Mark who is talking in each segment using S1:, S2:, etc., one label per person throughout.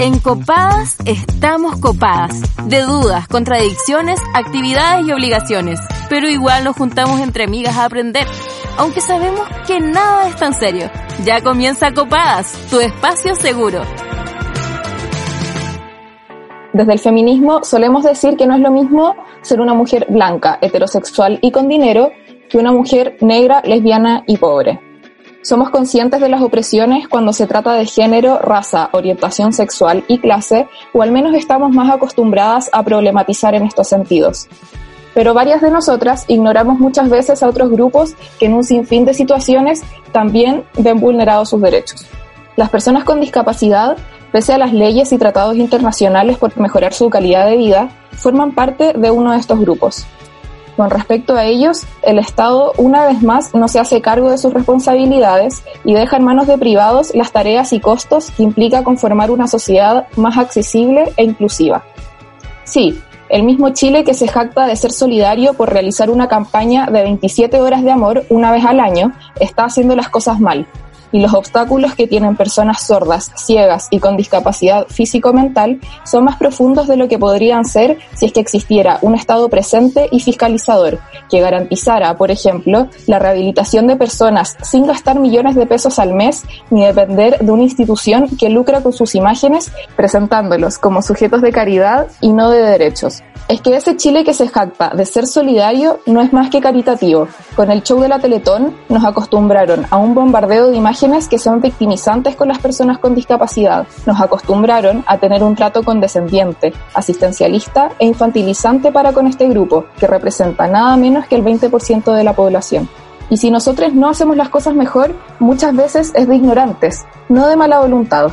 S1: En Copadas estamos copadas. De dudas, contradicciones, actividades y obligaciones. Pero igual nos juntamos entre amigas a aprender. Aunque sabemos que nada es tan serio. Ya comienza Copadas, tu espacio seguro.
S2: Desde el feminismo solemos decir que no es lo mismo ser una mujer blanca, heterosexual y con dinero que una mujer negra, lesbiana y pobre. Somos conscientes de las opresiones cuando se trata de género, raza, orientación sexual y clase, o al menos estamos más acostumbradas a problematizar en estos sentidos. Pero varias de nosotras ignoramos muchas veces a otros grupos que en un sinfín de situaciones también ven vulnerados sus derechos. Las personas con discapacidad, pese a las leyes y tratados internacionales por mejorar su calidad de vida, forman parte de uno de estos grupos. Con respecto a ellos, el Estado una vez más no se hace cargo de sus responsabilidades y deja en manos de privados las tareas y costos que implica conformar una sociedad más accesible e inclusiva. Sí, el mismo Chile que se jacta de ser solidario por realizar una campaña de 27 horas de amor una vez al año, está haciendo las cosas mal, y los obstáculos que tienen personas sordas, ciegas y con discapacidad físico-mental son más profundos de lo que podrían ser si es que existiera un Estado presente y fiscalizador que garantizara, por ejemplo, la rehabilitación de personas sin gastar millones de pesos al mes ni depender de una institución que lucra con sus imágenes presentándolos como sujetos de caridad y no de derechos. Es que ese Chile que se jacta de ser solidario no es más que caritativo. Con el show de la Teletón nos acostumbraron a un bombardeo de imágenes que son victimizantes con las personas con discapacidad. Nos acostumbraron a tener un trato condescendiente, asistencialista e infantilizante para con este grupo, que representa nada menos que el 20% de la población. Y si nosotros no hacemos las cosas mejor, muchas veces es de ignorantes, no de mala voluntad.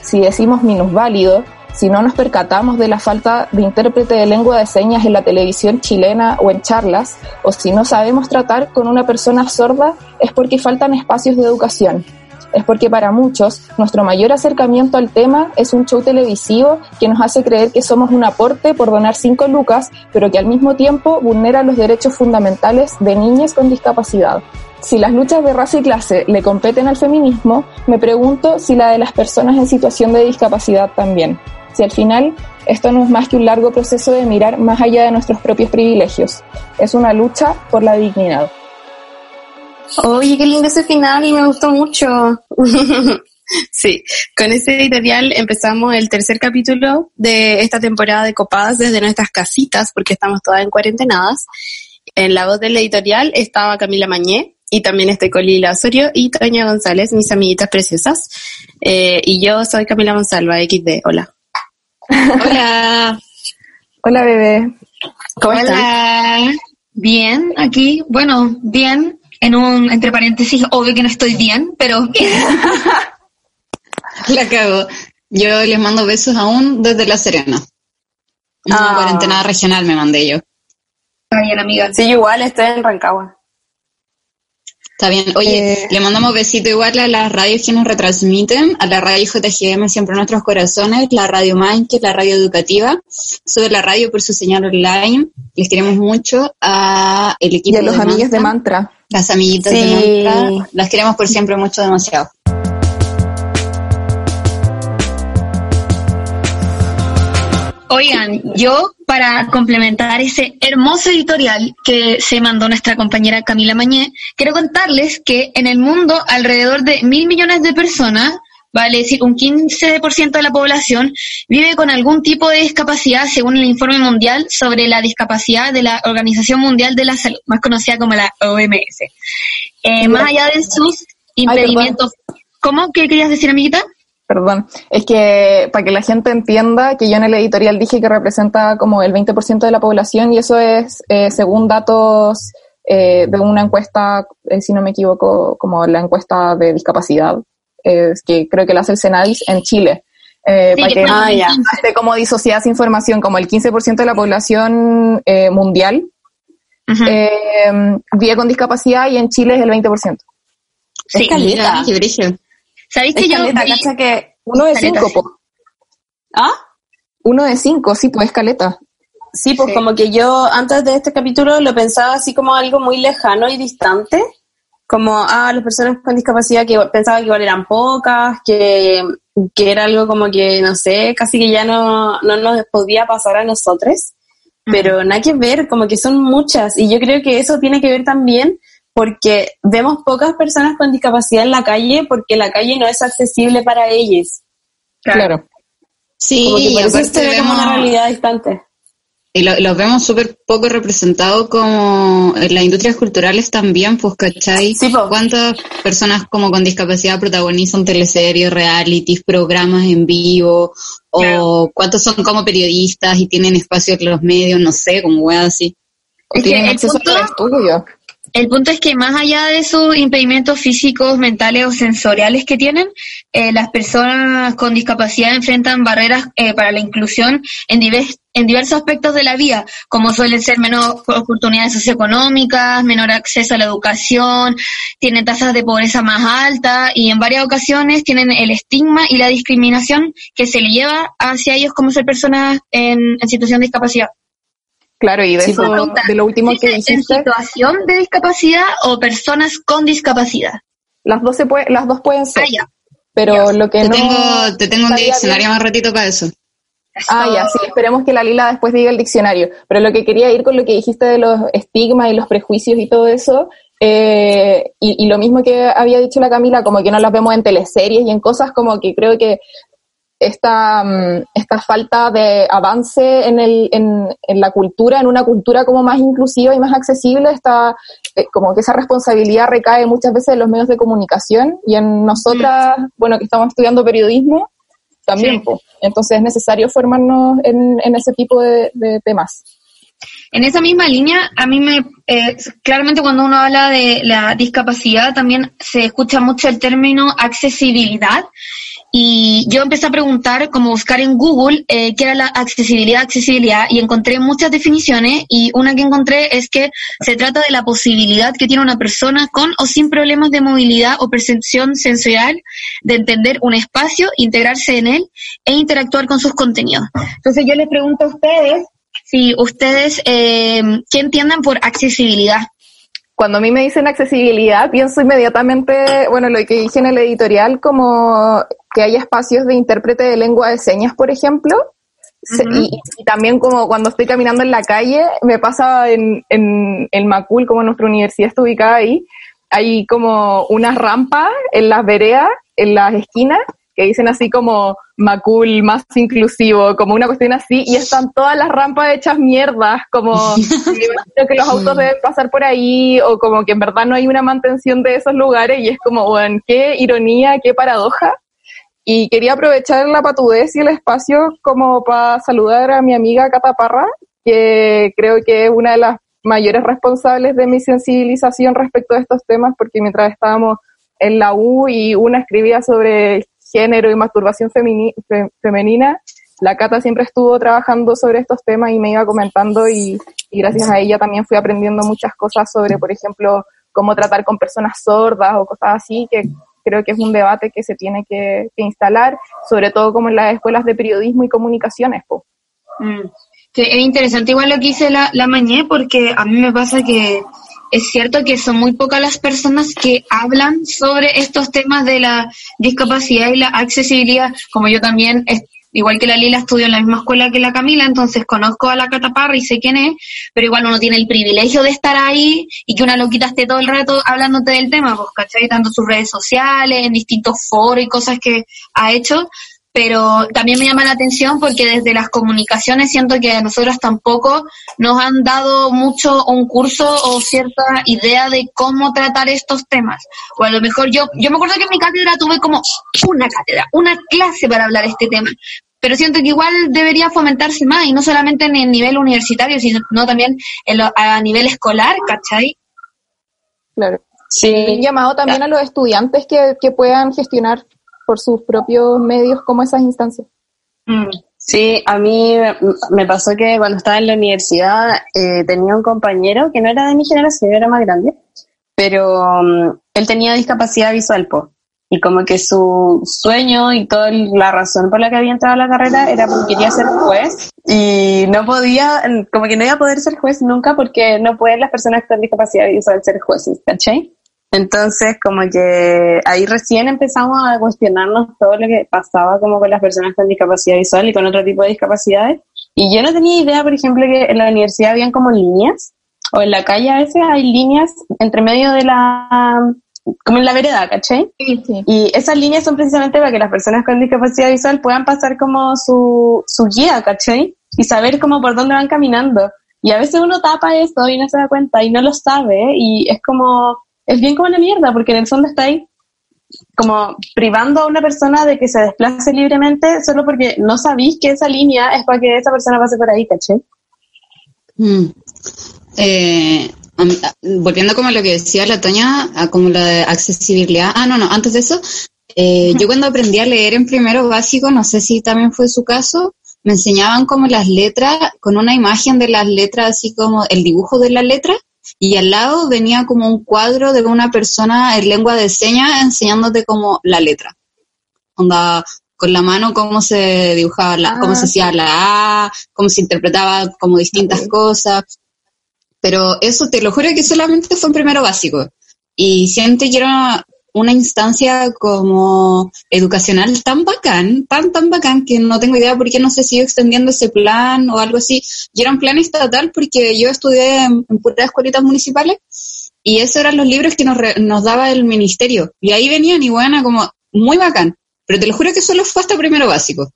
S2: Si decimos minusválido, si no nos percatamos de la falta de intérprete de lengua de señas en la televisión chilena o en charlas, o si no sabemos tratar con una persona sorda, es porque faltan espacios de educación. Es porque para muchos nuestro mayor acercamiento al tema es un show televisivo que nos hace creer que somos un aporte por donar cinco lucas, pero que al mismo tiempo vulnera los derechos fundamentales de niñas con discapacidad. Si las luchas de raza y clase le competen al feminismo, me pregunto si la de las personas en situación de discapacidad también si al final esto no es más que un largo proceso de mirar más allá de nuestros propios privilegios. Es una lucha por la dignidad.
S3: Oye, qué lindo ese final y me gustó mucho. sí, con ese editorial empezamos el tercer capítulo de esta temporada de Copadas desde nuestras casitas, porque estamos todas en cuarentenadas. En la voz del editorial estaba Camila Mañé, y también estoy con Lila Osorio y Toña González, mis amiguitas preciosas. Eh, y yo soy Camila Gonzalva, XD. Hola.
S4: Hola.
S2: Hola, bebé.
S4: ¿Cómo Hola. Bien, aquí, bueno, bien, en un, entre paréntesis, obvio que no estoy bien, pero bien.
S5: La cago. Yo les mando besos aún desde La Serena. Una ah. cuarentena regional me mandé yo.
S3: Está bien, amiga. Sí, igual estoy en Rancagua.
S5: Está bien. Oye, eh, le mandamos besito igual a las radios que nos retransmiten, a la radio JGM siempre en nuestros corazones, la radio es la radio educativa, sobre la radio por su señal online. Les queremos mucho a el equipo
S2: y a los amigos de Mantra.
S5: Las amiguitas de Mantra. Las queremos por siempre mucho, demasiado.
S4: Oigan, yo para complementar ese hermoso editorial que se mandó nuestra compañera Camila Mañé, quiero contarles que en el mundo alrededor de mil millones de personas, vale decir un 15% de la población, vive con algún tipo de discapacidad según el informe mundial sobre la discapacidad de la Organización Mundial de la Salud, más conocida como la OMS. Eh, más allá de sus impedimentos... ¿Cómo? ¿Qué querías decir, amiguita?
S2: Perdón, es que para que la gente entienda que yo en el editorial dije que representa como el 20% de la población y eso es eh, según datos eh, de una encuesta, eh, si no me equivoco, como la encuesta de discapacidad, que creo que la hace el Senadis en Chile. para que ah, esté como disociada esa información, como el 15% de la población mundial vive con discapacidad y en Chile es el 20%.
S4: Sí,
S5: es
S4: ¿Sabéis que yo...
S2: que uno de cinco, po.
S3: ¿Ah?
S2: Uno de cinco, sí, pues escaleta.
S3: Sí, pues como que yo antes de este capítulo lo pensaba así como algo muy lejano y distante, como, ah, las personas con discapacidad que pensaba que igual eran pocas, que que era algo como que, no sé, casi que ya no, no nos podía pasar a nosotros, pero nada que ver, como que son muchas, y yo creo que eso tiene que ver también porque vemos pocas personas con discapacidad en la calle porque la calle no es accesible para ellos.
S2: Claro.
S5: Sí,
S3: Como que se ve como
S5: vemos-
S3: una realidad distante.
S5: Y lo- los vemos súper poco representados como en las industrias culturales también, pues, ¿cachai?
S3: Sí.
S5: ¿Cuántas personas como con discapacidad protagonizan teleseries, realities, programas en vivo? O
S4: Claro.
S5: cuántos son como periodistas y tienen espacio en los medios, no sé, como weas así.
S2: O
S4: Es
S2: tienen acceso
S4: punto-
S2: al estudio.
S4: El punto es que más allá de sus impedimentos físicos, mentales o sensoriales que tienen, eh, las personas con discapacidad enfrentan barreras eh, para la inclusión en, divers- en diversos aspectos de la vida, como suelen ser menos oportunidades socioeconómicas, menor acceso a la educación, tienen tasas de pobreza más altas y en varias ocasiones tienen el estigma y la discriminación que se le lleva hacia ellos como ser personas en, en situación de discapacidad.
S2: Claro, y de
S3: Sí,
S2: eso,
S4: pregunta,
S2: de lo último que
S4: ¿dice ¿En
S2: dijiste,
S4: situación de discapacidad o personas con discapacidad?
S2: las dos, se puede, las dos pueden ser,
S4: Ah, ya.
S2: pero lo que
S5: Te
S2: no...
S5: tengo, te tengo un diccionario
S2: bien-
S5: más ratito para eso.
S2: Ah, ya, sí, esperemos que la Lila después diga el diccionario. Pero lo que quería ir con lo que dijiste de los estigmas y los prejuicios y todo eso, eh, y, y lo mismo que había dicho la Camila, como que no las vemos en teleseries y en cosas como que creo que esta, mm, esta falta de avance en, el, en, en la cultura, en una cultura como más inclusiva y más accesible, está eh, como que esa responsabilidad recae muchas veces en los medios de comunicación y en nosotras, bueno, que estamos estudiando periodismo, también.
S4: Sí.
S2: Entonces es necesario formarnos en, en ese tipo de, de temas.
S4: En esa misma línea, a mí me, eh, claramente cuando uno habla de la discapacidad, también se escucha mucho el término accesibilidad. Y yo empecé a preguntar, como buscar en Google, eh, qué era la accesibilidad, accesibilidad, y encontré muchas definiciones, y una que encontré es que se trata de la posibilidad que tiene una persona con o sin problemas de movilidad o percepción sensorial de entender un espacio, integrarse en él e interactuar con sus contenidos. Entonces yo les pregunto a ustedes, si ustedes, eh, ¿qué entienden por accesibilidad?
S2: Cuando a mí me dicen accesibilidad, pienso inmediatamente, bueno, lo que dije en el editorial, como que haya espacios de intérprete de lengua de señas, por ejemplo. Y, y también como cuando estoy caminando en la calle, me pasa en, en el Macul, como nuestra universidad está ubicada ahí, hay como unas rampas en las veredas, en las esquinas, que dicen así como Macul más inclusivo, como una cuestión así, y están todas las rampas hechas mierdas, como que los autos deben pasar por ahí, o como que en verdad no hay una mantención de esos lugares, y es como, bueno, qué ironía, qué paradoja. Y quería aprovechar la patudez y el espacio como para saludar a mi amiga Cata Parra, que creo que es una de las mayores responsables de mi sensibilización respecto a estos temas, porque mientras estábamos en la U y una escribía sobre género y masturbación femini- fe- femenina, la Cata siempre estuvo trabajando sobre estos temas y me iba comentando y, y gracias a ella también fui aprendiendo muchas cosas sobre, por ejemplo, cómo tratar con personas sordas o cosas así, que creo que es un debate que se tiene que, que instalar, sobre todo como en las escuelas de periodismo y comunicaciones.
S4: Mm. Sí, es interesante igual lo que dice la, la Mañé, porque a mí me pasa que es cierto que son muy pocas las personas que hablan sobre estos temas de la discapacidad y la accesibilidad, como yo también, igual que la Lila, estudio en la misma escuela que la Camila, entonces conozco a la Cataparra y sé quién es, pero igual uno tiene el privilegio de estar ahí y que una loquita esté todo el rato hablándote del tema, pues, ¿cachai? Tanto sus redes sociales, en distintos foros y cosas que ha hecho, pero también me llama la atención porque desde las comunicaciones siento que a nosotros tampoco nos han dado mucho un curso o cierta idea de cómo tratar estos temas. O a lo mejor yo, yo me acuerdo que en mi cátedra tuve como una cátedra, una clase para hablar este tema. Pero siento que igual debería fomentarse más, y no solamente en el nivel universitario, sino también en lo- a nivel escolar, ¿cachai?
S2: Claro.
S3: Sí.
S2: Un llamado también a los estudiantes que, que puedan gestionar por sus propios medios como esas instancias.
S4: Mm.
S3: Sí, a mí me- pasó que cuando estaba en la universidad eh, tenía un compañero que no era de mi generación, era más grande, pero mm, él tenía discapacidad visual, po. Y como que su sueño y toda la razón por la que había entrado a la carrera era porque quería ser juez y no podía, como que no iba a poder ser juez nunca porque no pueden las personas con discapacidad visual ser jueces, ¿cachai? Entonces, como que ahí recién empezamos a cuestionarnos todo lo que pasaba como con las personas con discapacidad visual y con otro tipo de discapacidades. Y yo no tenía idea, por ejemplo, que en la universidad habían como líneas, o en la calle a veces hay líneas entre medio de la, como en la vereda, ¿cachai?
S2: Sí, sí.
S3: Y esas líneas son precisamente para que las personas con discapacidad visual puedan pasar como su, su guía, ¿cachai? Y saber como por dónde van caminando. Y a veces uno tapa eso y no se da cuenta y no lo sabe y es como, es bien como una mierda porque en el fondo está ahí como privando a una persona de que se desplace libremente solo porque no sabéis que esa línea es para que esa persona pase por ahí, ¿cachai?
S5: Mm. Eh, volviendo como a lo que decía la Toña, a como la de accesibilidad. Ah, no, no, antes de eso, eh, yo cuando aprendí a leer en primero básico, no sé si también fue su caso, me enseñaban como las letras, con una imagen de las letras, así como el dibujo de la letra, y al lado venía como un cuadro de una persona en lengua de señas enseñándote como la letra. Onda, con la mano cómo se dibujaba, la, cómo se hacía la A, cómo se interpretaba como distintas cosas. Pero eso te lo juro que solamente fue en primero básico. Y siento que era una instancia como educacional tan bacán, tan, tan bacán, que no tengo idea por qué no se sigue extendiendo ese plan o algo así. Y era un plan estatal porque yo estudié en, en puras escuelitas municipales y esos eran los libros que nos, nos daba el ministerio. Y ahí venían y bueno, como muy bacán. Pero te lo juro que solo fue hasta primero básico.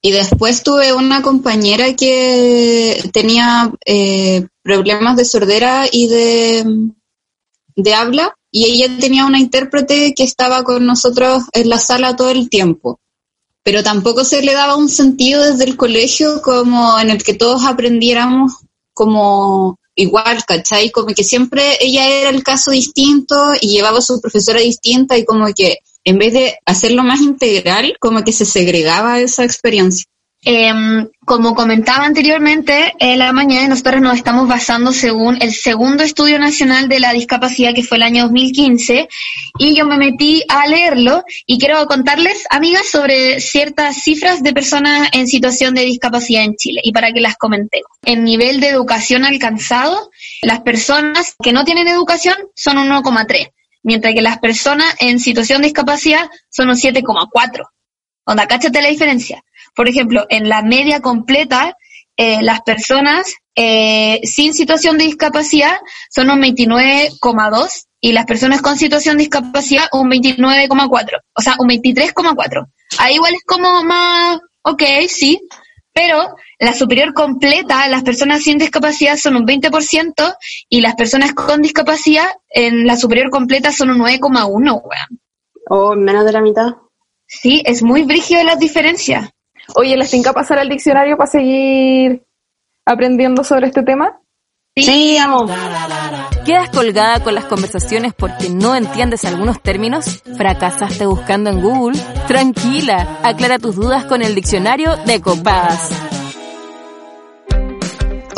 S5: Y después tuve una compañera que tenía eh, problemas de sordera y de, de habla y ella tenía una intérprete que estaba con nosotros en la sala todo el tiempo. Pero tampoco se le daba un sentido desde el colegio como en el que todos aprendiéramos como igual, ¿cachai? Como que siempre ella era el caso distinto y llevaba a su profesora distinta y como que en vez de hacerlo más integral, como que se segregaba esa experiencia.
S4: Eh, como comentaba anteriormente, en la mañana nosotros nos estamos basando según el segundo estudio nacional de la discapacidad que fue el año 2015 y yo me metí a leerlo y quiero contarles, amigas, sobre ciertas cifras de personas en situación de discapacidad en Chile y para que las comentemos. En nivel de educación alcanzado, las personas que no tienen educación son un 1,3, mientras que las personas en situación de discapacidad son un 7,4. Onda, cáchate la diferencia. Por ejemplo, en la media completa, eh, las personas eh, sin situación de discapacidad son un 29,2 y las personas con situación de discapacidad un 29,4, o sea, un 23,4. Ahí igual es como más, ok, sí, pero la superior completa, las personas sin discapacidad son un 20% y las personas con discapacidad en la superior completa son un 9,1, weón.
S3: O menos de la mitad.
S4: Sí, es muy brígido las diferencias.
S2: Oye, ¿les tenga pasar al diccionario para seguir aprendiendo sobre este tema?
S3: Sí, amo.
S1: ¿Quedas colgada con las conversaciones porque no entiendes algunos términos? ¿Fracasaste buscando en Google? Tranquila, aclara tus dudas con el diccionario de Copadas.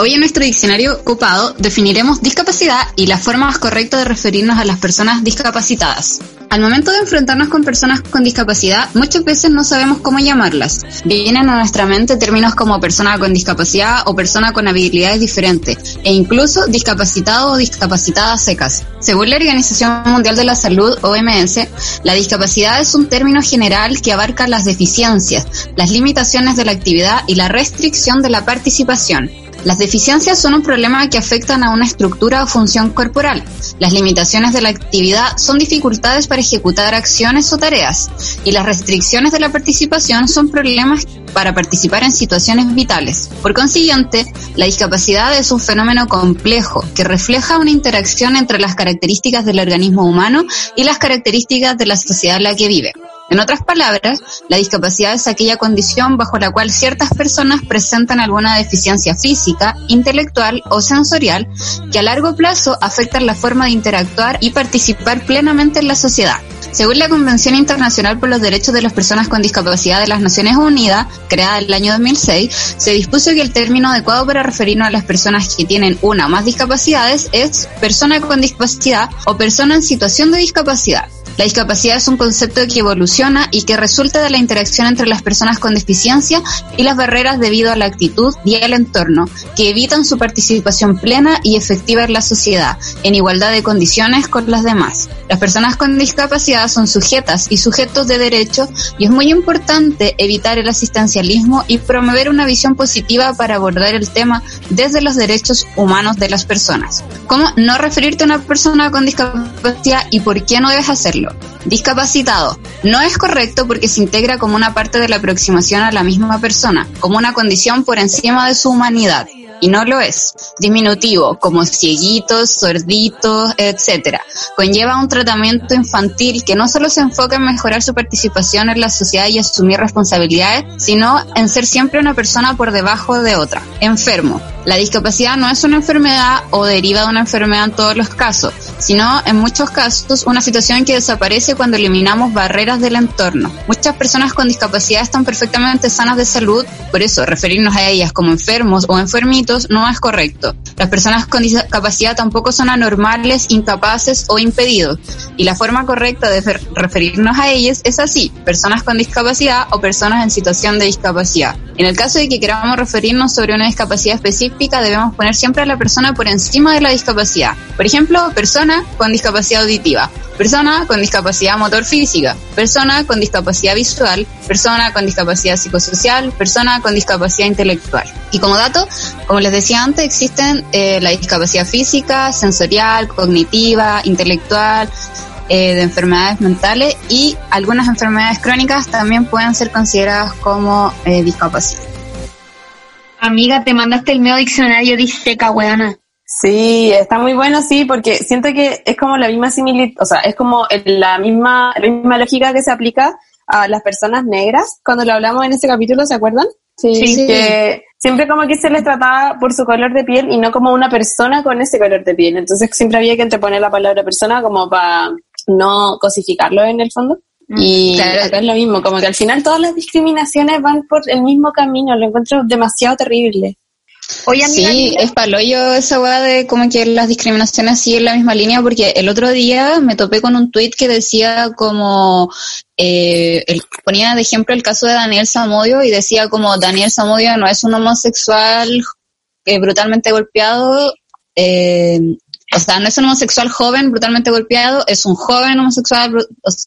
S5: Hoy en nuestro diccionario copado definiremos discapacidad y la forma más correcta de referirnos a las personas discapacitadas. Al momento de enfrentarnos con personas con discapacidad, muchas veces no sabemos cómo llamarlas. Vienen a nuestra mente términos como persona con discapacidad o persona con habilidades diferentes, e incluso discapacitado o discapacitada secas. Según la Organización Mundial de la Salud, OMS, la discapacidad es un término general que abarca las deficiencias, las limitaciones de la actividad y la restricción de la participación. Las deficiencias son un problema que afectan a una estructura o función corporal. Las limitaciones de la actividad son dificultades para ejecutar acciones o tareas. Y las restricciones de la participación son problemas para participar en situaciones vitales. Por consiguiente, la discapacidad es un fenómeno complejo que refleja una interacción entre las características del organismo humano y las características de la sociedad en la que vive. En otras palabras, la discapacidad es aquella condición bajo la cual ciertas personas presentan alguna deficiencia física, intelectual o sensorial que a largo plazo afectan la forma de interactuar y participar plenamente en la sociedad. Según la Convención Internacional por los Derechos de las Personas con Discapacidad de las Naciones Unidas, creada en el año 2006, se dispuso que el término adecuado para referirnos a las personas que tienen una o más discapacidades es persona con discapacidad o persona en situación de discapacidad. La discapacidad es un concepto que evoluciona y que resulta de la interacción entre las personas con deficiencia y las barreras debido a la actitud y al entorno, que evitan su participación plena y efectiva en la sociedad, en igualdad de condiciones con las demás. Las personas con discapacidad son sujetas y sujetos de derecho y es muy importante evitar el asistencialismo y promover una visión positiva para abordar el tema desde los derechos humanos de las personas. ¿Cómo no referirte a una persona con discapacidad y por qué no debes hacerlo? Discapacitado. No es correcto porque se integra como una parte de la aproximación a la misma persona, como una condición por encima de su humanidad y no lo es. Diminutivo, como cieguitos, sorditos, etcétera. Conlleva un tratamiento infantil que no solo se enfoca en mejorar su participación en la sociedad y asumir responsabilidades, sino en ser siempre una persona por debajo de otra. Enfermo. La discapacidad no es una enfermedad o deriva de una enfermedad en todos los casos, sino en muchos casos una situación que desaparece cuando eliminamos barreras del entorno. Muchas personas con discapacidad están perfectamente sanas de salud, por eso referirnos a ellas como enfermos o enfermitos no es correcto. Las personas con discapacidad tampoco son anormales, incapaces o impedidos, y la forma correcta de referirnos a ellas es así, personas con discapacidad o personas en situación de discapacidad. En el caso de que queramos referirnos sobre una discapacidad específica, debemos poner siempre a la persona por encima de la discapacidad. Por ejemplo, persona con discapacidad auditiva, persona con discapacidad motor física, persona con discapacidad visual, persona con discapacidad psicosocial, persona con discapacidad intelectual. Y como dato, como les decía antes, existen eh, la discapacidad física, sensorial, cognitiva, intelectual, eh, de enfermedades mentales y algunas enfermedades crónicas también pueden ser consideradas como eh, discapacidad.
S4: Amiga, te mandaste el medio diccionario diseca, weana.
S3: Sí, está muy bueno, sí, porque siento que es como la misma similitud, o sea, es como la misma, la misma lógica que se aplica a las personas negras. Cuando lo hablamos en ese capítulo, ¿se acuerdan? Sí, sí. que siempre como que se les trataba por su color de piel y no como una persona con ese color de piel. Entonces siempre había que anteponer la palabra persona como para no cosificarlo en el fondo. Mm, y acá es lo mismo, como que al final todas las discriminaciones van por el mismo camino, lo encuentro demasiado terrible.
S5: Oye, sí, es paloyo esa weá de como que las discriminaciones siguen la misma línea, porque el otro día me topé con un tuit que decía como, eh, ponía de ejemplo el caso de Daniel Samodio y decía como Daniel Samodio no es un homosexual eh, brutalmente golpeado, eh, o sea, no es un homosexual joven brutalmente golpeado, es un joven homosexual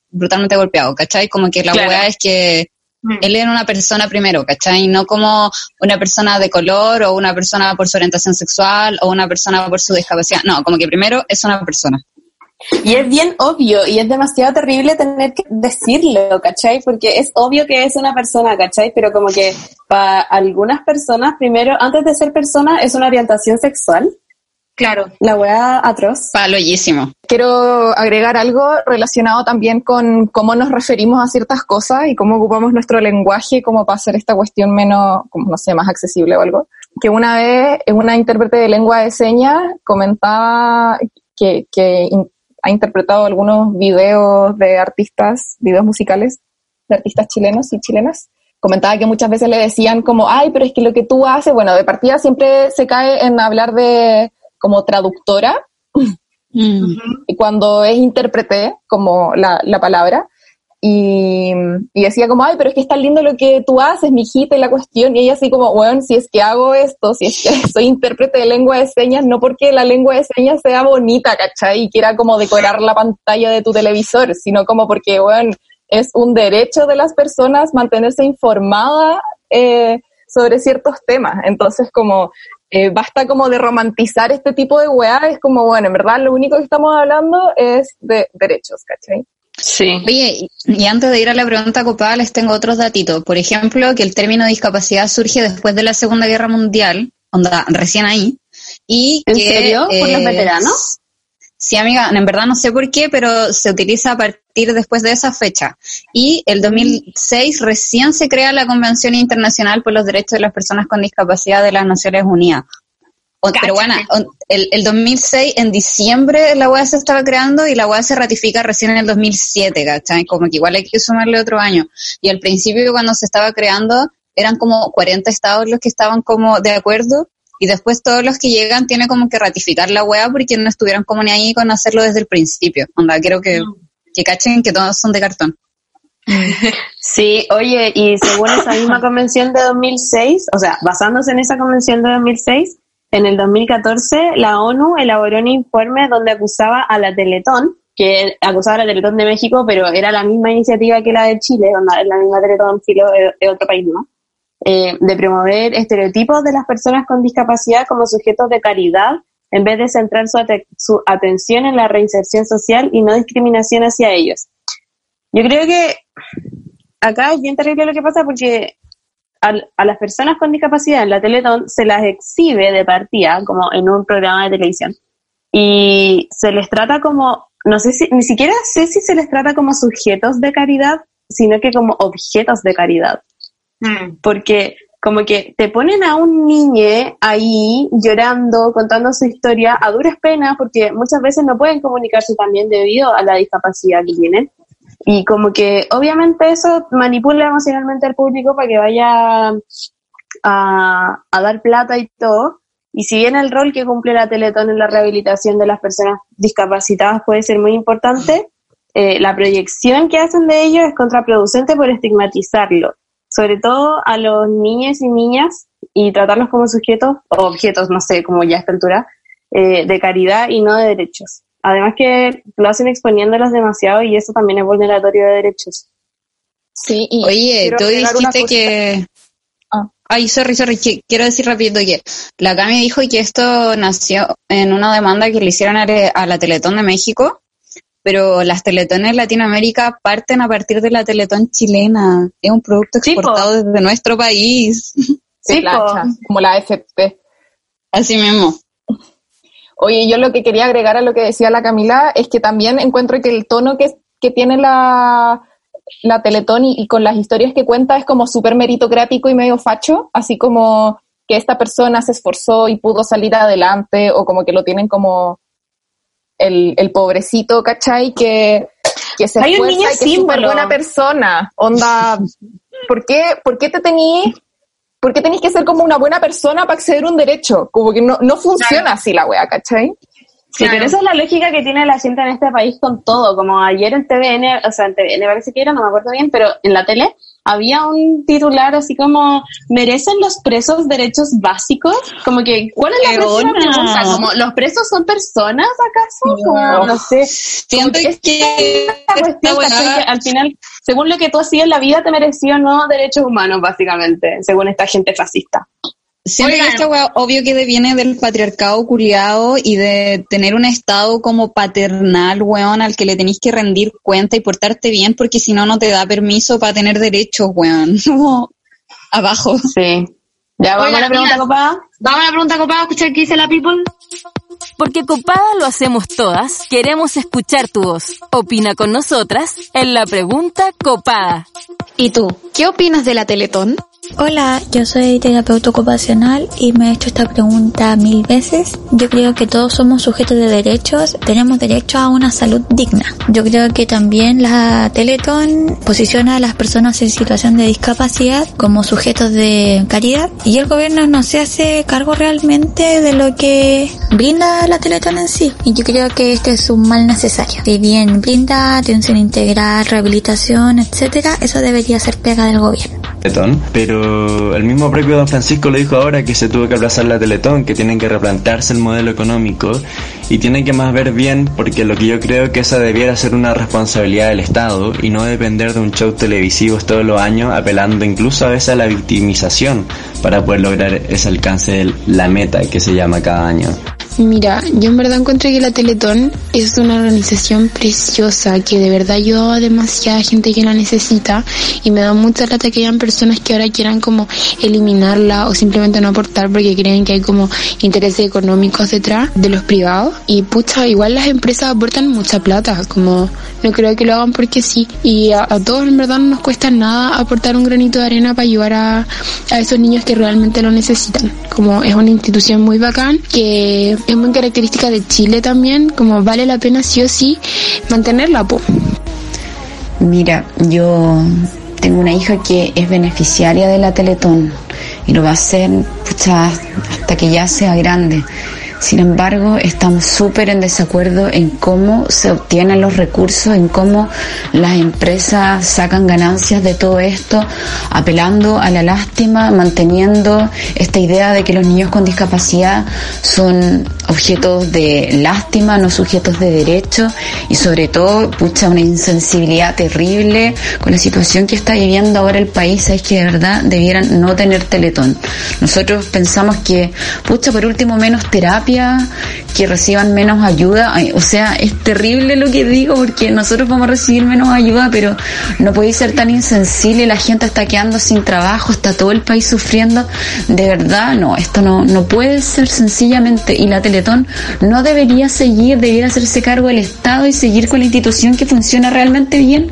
S5: brutalmente golpeado, ¿cachai? Como que la claro. es que mm. él era una persona primero, ¿cachai? No como una persona de color o una persona por su orientación sexual o una persona por su discapacidad. No, como que primero es una persona.
S3: Y es bien obvio y es demasiado terrible tener que decirlo, ¿cachai? Porque es obvio que es una persona, ¿cachai? Pero como que para algunas personas, primero, antes de ser persona, es una orientación sexual.
S4: Claro.
S3: La weá atroz.
S5: Paloyísimo.
S2: Quiero agregar algo relacionado también con cómo nos referimos a ciertas cosas y cómo ocupamos nuestro lenguaje como para hacer esta cuestión menos, como no sé, más accesible o algo. Que una vez una intérprete de lengua de señas comentaba que, que ha interpretado algunos videos de artistas, videos musicales de artistas chilenos y chilenas, comentaba que muchas veces le decían como, ay, pero es que lo que tú haces, bueno, de partida siempre se cae en hablar de como traductora, mm. y cuando es intérprete, como la, la palabra, y, y, decía como, ay, pero es que está lindo lo que tú haces, mi hijita, y la cuestión, y ella así como, bueno, si es que hago esto, si es que soy intérprete de lengua de señas, no porque la lengua de señas sea bonita, ¿cachai? Y quiera como decorar la pantalla de tu televisor, sino como porque, bueno, es un derecho de las personas mantenerse informada eh, sobre ciertos temas. Entonces, como eh, basta como de romantizar este tipo de weá, es como, bueno, en verdad lo único que estamos hablando es de derechos, ¿cachai?
S5: Sí. Oye, y antes de ir a la pregunta copada, les tengo otros datitos. Por ejemplo, que el término discapacidad surge después de la Segunda Guerra Mundial, onda, recién ahí. Y
S3: ¿En serio? ¿Por los veteranos?
S5: Sí, amiga, en verdad no sé por qué, pero se utiliza a partir después de esa fecha. Y el 2006 recién se crea la Convención Internacional por los Derechos de las Personas con Discapacidad de las Naciones Unidas. pero bueno, el, el 2006, en diciembre, la UAS se estaba creando y la UAS se ratifica recién en el 2007, ¿cachai? Como que igual hay que sumarle otro año. Y al principio, cuando se estaba creando, eran como 40 estados los que estaban como de acuerdo y después todos los que llegan tienen como que ratificar la web porque no estuvieron como ni ahí con hacerlo desde el principio. Onda, creo que que cachen que todos son de cartón.
S3: Sí, oye, y según esa misma convención de 2006, o sea, basándose en esa convención de 2006, en el 2014 la ONU elaboró un informe donde acusaba a la Teletón, que acusaba a la Teletón de México, pero era la misma iniciativa que la de Chile, donde es la misma Teletón, Chile de otro país, ¿no? Eh, de promover estereotipos de las personas con discapacidad como sujetos de caridad, en vez de centrar su, su atención en la reinserción social y no discriminación hacia ellos. Yo creo que acá es bien terrible lo que pasa porque a, las personas con discapacidad en la Teletón se las exhibe de partida, como en un programa de televisión, y se les trata como, no sé si, ni siquiera sé si se les trata como sujetos de caridad, sino que como objetos de caridad. Mm. Porque como que te ponen a un niño ahí llorando, contando su historia a duras penas, porque muchas veces no pueden comunicarse también debido a la discapacidad que tienen. Y como que obviamente eso manipula emocionalmente al público para que vaya a, dar plata y todo. Y si bien el rol que cumple la Teletón en la rehabilitación de las personas discapacitadas puede ser muy importante, eh, la proyección que hacen de ellos es contraproducente por estigmatizarlo, sobre todo a los niños y niñas y tratarlos como sujetos o objetos, no sé, como ya a esta altura, eh, de caridad y no de derechos. Además que lo hacen exponiéndolos demasiado y eso también es vulneratorio de derechos.
S5: Sí, y Oye, tú dijiste que... Ah. Ay, sorry, sorry, quiero decir rápido que la Cami dijo que esto nació en una demanda que le hicieron a, la Teletón de México, pero las Teletones Latinoamérica parten a partir de la Teletón chilena. Es un producto exportado desde nuestro país.
S2: Sí, como la AFP.
S5: Así mismo.
S2: Oye, yo lo que quería agregar a lo que decía la Camila es que también encuentro que el tono que, que tiene la, la Teletón y, con las historias que cuenta es como súper meritocrático y medio facho, así como que esta persona se esforzó y pudo salir adelante, o como que lo tienen como el, el pobrecito, ¿cachai? Que, que se esfuerza y que es súper buena persona. Onda, ¿por qué, ¿por qué te tení ¿por qué tenéis que ser como una buena persona para acceder a un derecho? Como que no, no funciona así la wea, ¿cachai?
S3: Sí, pero esa es la lógica que tiene la gente en este país con todo. Como ayer en TVN, o sea, en TVN parece que era, no me acuerdo bien, pero en la tele había un titular así como ¿merecen los presos derechos básicos? Como que, ¿cuál es la pregunta? Como, ¿los presos son personas acaso? No, sé.
S5: Siento que,
S3: al final, según lo que tú hacías en la vida, te mereció no derechos humanos, básicamente, según esta gente fascista.
S5: Siento que esta obvio que viene del patriarcado culiado y de tener un estado como paternal, weón, al que le tenéis que rendir cuenta y portarte bien porque si no, no te da permiso para tener derechos, weón. Abajo.
S3: Sí. Ya, vamos a la pregunta copada.
S4: Vamos a la pregunta copada, escuchar qué dice la people.
S1: Porque copada lo hacemos todas, queremos escuchar tu voz. Opina con nosotras en la pregunta copada.
S6: ¿Y tú? ¿Qué opinas de la Teletón?
S7: Hola, yo soy terapeuta ocupacional y me he hecho esta pregunta mil veces. Yo creo que todos somos sujetos de derechos, tenemos derecho a una salud digna. Yo creo que también la Teletón posiciona a las personas en situación de discapacidad como sujetos de caridad y el gobierno no se hace cargo realmente de lo que brinda la Teletón en sí. Y yo creo que este es un mal necesario. Si bien brinda atención integral, rehabilitación, etcétera, eso debería ser pega del gobierno.
S8: Pero el mismo propio Don Francisco lo dijo ahora que se tuvo que aplazar la Teletón, que tienen que replantearse el modelo económico y tienen que más ver bien porque lo que yo creo que esa debiera ser una responsabilidad del Estado y no depender de un show televisivo todos los años apelando incluso a veces a la victimización para poder lograr ese alcance de la meta que se llama cada año.
S9: Mira, yo en verdad encontré que la Teletón es una organización preciosa que de verdad ayudó a demasiada gente que la necesita y me da mucha lata que hayan personas que ahora quieran como eliminarla o simplemente no aportar porque creen que hay como intereses económicos detrás de los privados. Y pucha, igual las empresas aportan mucha plata, como no creo que lo hagan porque sí. Y a, todos en verdad no nos cuesta nada aportar un granito de arena para ayudar a, a esos niños que realmente lo necesitan, como es una institución muy bacán que es muy característica de Chile también, como vale la pena sí o sí mantenerla, po.
S10: Mira, yo tengo una hija que es beneficiaria de la Teletón y lo va a ser hasta que ya sea grande. Sin embargo, estamos súper en desacuerdo en cómo se obtienen los recursos, en cómo las empresas sacan ganancias de todo esto, apelando a la lástima, manteniendo esta idea de que los niños con discapacidad son objetos de lástima, no sujetos de derecho y sobre todo, pucha, una insensibilidad terrible con la situación que está viviendo ahora el país, es que de verdad debieran no tener teletón. Nosotros pensamos que, pucha, por último, menos terapia, que reciban menos ayuda. O sea, es terrible lo que digo porque nosotros vamos a recibir menos ayuda, pero no podéis ser tan insensible. La gente está quedando sin trabajo, está todo el país sufriendo. De verdad, no, esto no, no puede ser sencillamente. Y la Teletón no debería seguir, debería hacerse cargo del Estado y seguir con la institución que funciona realmente bien,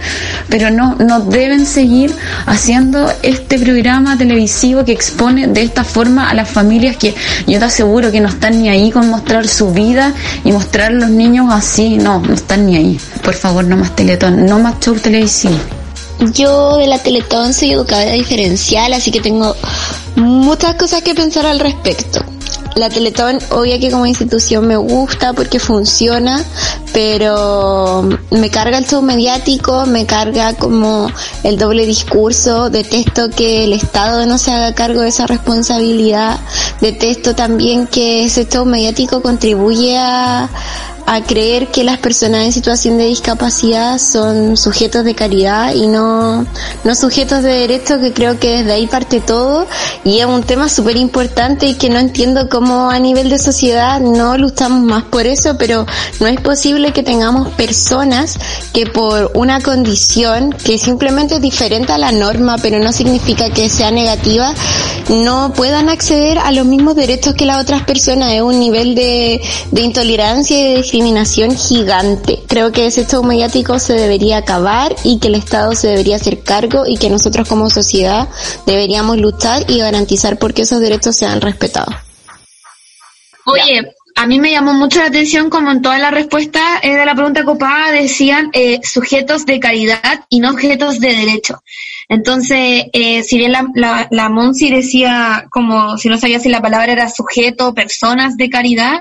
S10: pero no, no deben seguir haciendo este programa televisivo que expone de esta forma a las familias que yo te aseguro que no están ni ahí con mostrar su vida y mostrar a los niños así, no, no están ni ahí. Por favor, no más Teletón, no más show televisivo.
S11: Yo de la Teletón soy educadora diferencial, así que tengo muchas cosas que pensar al respecto. La Teletón, obvio que como institución me gusta porque funciona, pero me carga el show mediático, me carga como el doble discurso, detesto que el Estado no se haga cargo de esa responsabilidad, detesto también que ese show mediático contribuye a, a creer que las personas en situación de discapacidad son sujetos de caridad y no, no sujetos de derecho, que creo que desde ahí parte todo y es un tema súper importante y que no entiendo cómo a nivel de sociedad no luchamos más por eso, pero no es posible que tengamos personas que por una condición que simplemente es diferente a la norma, pero no significa que sea negativa, no puedan acceder a los mismos derechos que las otras personas. Es un nivel de, de intolerancia y de discriminación gigante. Creo que ese show mediático se debería acabar y que el Estado se debería hacer cargo y que nosotros como sociedad deberíamos luchar y garantizar porque esos derechos sean respetados.
S4: Oye, a mí me llamó mucho la atención como en toda la respuesta eh, de la pregunta copada decían eh, sujetos de caridad y no objetos de derecho. Entonces, eh, si bien la, la, la Monsi decía como si no sabía si la palabra era sujeto, personas de caridad,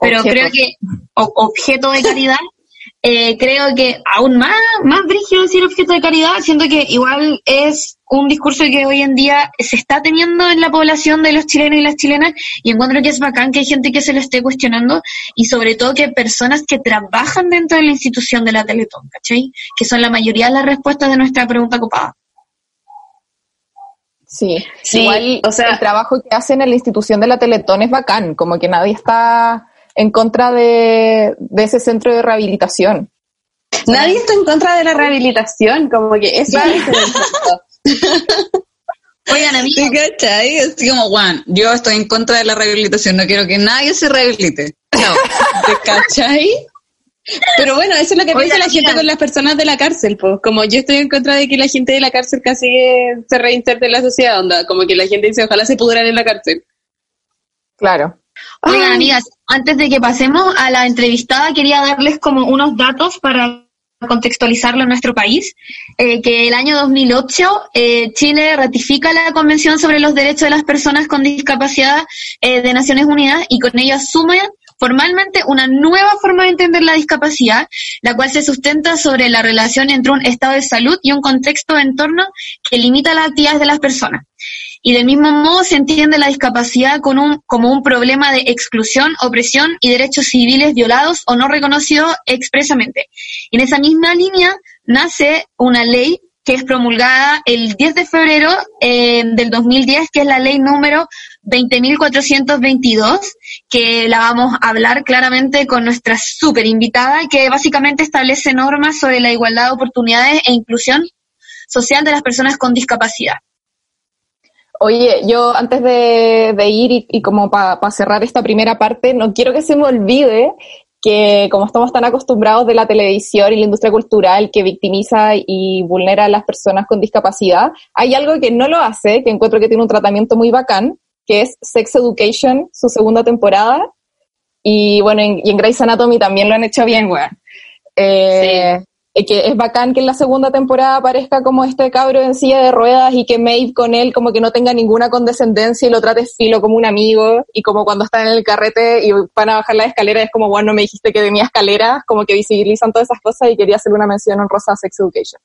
S4: pero creo que o- objeto de caridad, eh, creo que aún más, más brígido decir objeto de caridad, siento que igual es un discurso que hoy en día se está teniendo en la población de los chilenos y las chilenas y encuentro que es bacán que hay gente que se lo esté cuestionando y sobre todo que personas que trabajan dentro de la institución de la Teletón, ¿cachai? Que son la mayoría de las respuestas de nuestra pregunta copada.
S2: Sí,
S11: Sí,
S2: igual
S11: o sea-
S2: el trabajo que hacen en la institución de la Teletón es bacán, como que nadie está en contra de, de ese centro de rehabilitación.
S11: Nadie está en contra de la rehabilitación, como que eso es el.
S4: Oigan, amigos,
S5: ¿Sí, cachai? Así como, Juan, yo estoy en contra de la rehabilitación, no quiero que nadie se rehabilite. No, ¿te cachai?
S11: Pero bueno, eso es lo que
S4: Oigan,
S11: piensa la gente con las personas de la cárcel, pues. Como yo estoy en contra de que la gente de la cárcel casi se reinserte en la sociedad, onda. Como que la gente dice, ojalá se pudran en la cárcel.
S2: Claro.
S4: Oigan, amigas, antes de que pasemos a la entrevistada, quería darles como unos datos para contextualizarlo en nuestro país, eh, que el año 2008 eh, Chile ratifica la Convención sobre los Derechos de las Personas con Discapacidad eh, de Naciones Unidas y con ello asume formalmente una nueva forma de entender la discapacidad, la cual se sustenta sobre la relación entre un estado de salud y un contexto de entorno que limita las actividades de las personas. Y del mismo modo se entiende la discapacidad con un, como un problema de exclusión, opresión y derechos civiles violados o no reconocidos expresamente. En esa misma línea nace una ley que es promulgada el 10 de febrero eh, del 2010, que es la ley número 20.422, que la vamos a hablar claramente con nuestra super invitada, que básicamente establece normas sobre la igualdad de oportunidades e inclusión social de las personas con discapacidad.
S2: Oye, yo antes de, de ir y, y como para cerrar esta primera parte, no quiero que se me olvide que como estamos tan acostumbrados de la televisión y la industria cultural que victimiza y vulnera a las personas con discapacidad, hay algo que no lo hace, que encuentro que tiene un tratamiento muy bacán, que es Sex Education, su segunda temporada. Y bueno, en, y en Grey's Anatomy también lo han hecho bien, weón. Eh, eh, que es bacán que en la segunda temporada aparezca como este cabro en silla de ruedas y que Maeve con él como que no tenga ninguna condescendencia y lo trate filo como un amigo y como cuando están en el carrete y van a bajar la escalera es como, bueno, no me dijiste que tenía escaleras, como que visibilizan todas esas cosas y quería hacer una mención honrosa a Sex Education.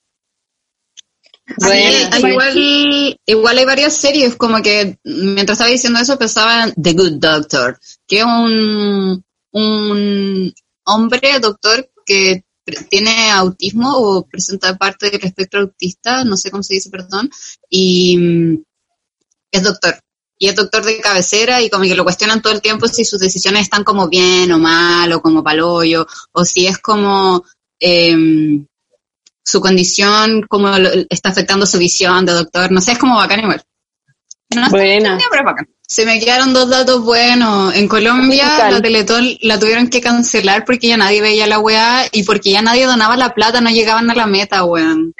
S5: Bueno, igual, igual hay varias series, como que mientras estaba diciendo eso pensaba en The Good Doctor, que es un, un hombre doctor que tiene autismo o presenta parte del espectro autista, no sé cómo se dice, perdón, y mm, es doctor. Y es doctor de cabecera y como que lo cuestionan todo el tiempo si sus decisiones están como bien o mal o como paloyo o si es como eh, su condición, cómo está afectando su visión de doctor, no sé, es como bacán igual. No Buena. pero es bacán. Se me quedaron dos datos buenos. En Colombia la Teletón la tuvieron que cancelar porque ya nadie veía la weá y porque ya nadie donaba la plata, no llegaban a la meta, weón.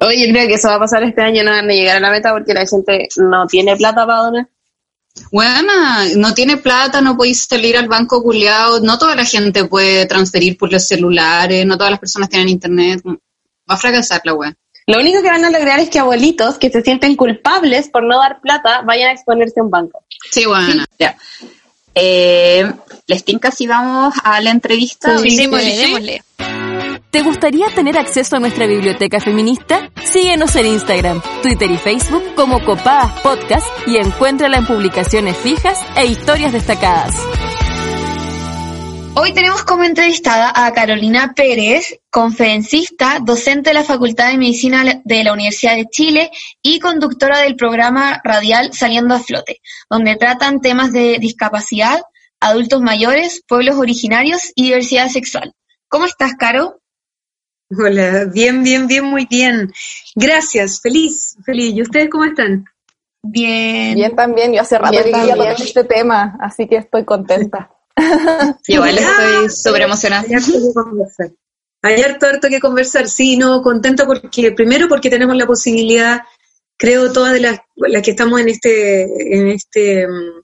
S3: Oye, creo que eso va a pasar este año, no van a llegar a la meta porque la gente no tiene plata para donar.
S5: Bueno, no tiene plata, no podéis salir al banco culiado, no toda la gente puede transferir por los celulares, no todas las personas tienen internet. Va a fracasar la web.
S3: Lo único que van a lograr es que abuelitos que se sienten culpables por no dar plata vayan a exponerse a un banco.
S5: Sí, bueno.
S12: Ya. Eh, ¿Les tinca si vamos a la entrevista?
S1: Sí, sí, démosle. ¿Te gustaría tener acceso a nuestra biblioteca feminista? Síguenos en Instagram, Twitter y Facebook como Copadas Podcast y encuéntrala en publicaciones fijas e historias destacadas.
S4: Hoy tenemos como entrevistada a Carolina Pérez, conferencista, docente de la Facultad de Medicina de la Universidad de Chile y conductora del programa radial Saliendo a Flote, donde tratan temas de discapacidad, adultos mayores, pueblos originarios y diversidad sexual. ¿Cómo estás, Caro?
S13: Hola, bien, bien, bien, muy bien. Gracias, feliz, feliz. ¿Y ustedes cómo están?
S4: Bien.
S2: Bien también, yo hace rato que quería tocar este tema, así que estoy contenta.
S5: igual estoy súper emocionada.
S13: Hay harto, harto que conversar, sí, no, contenta porque, primero porque tenemos la posibilidad, creo todas de las, las que estamos en este, en este mm,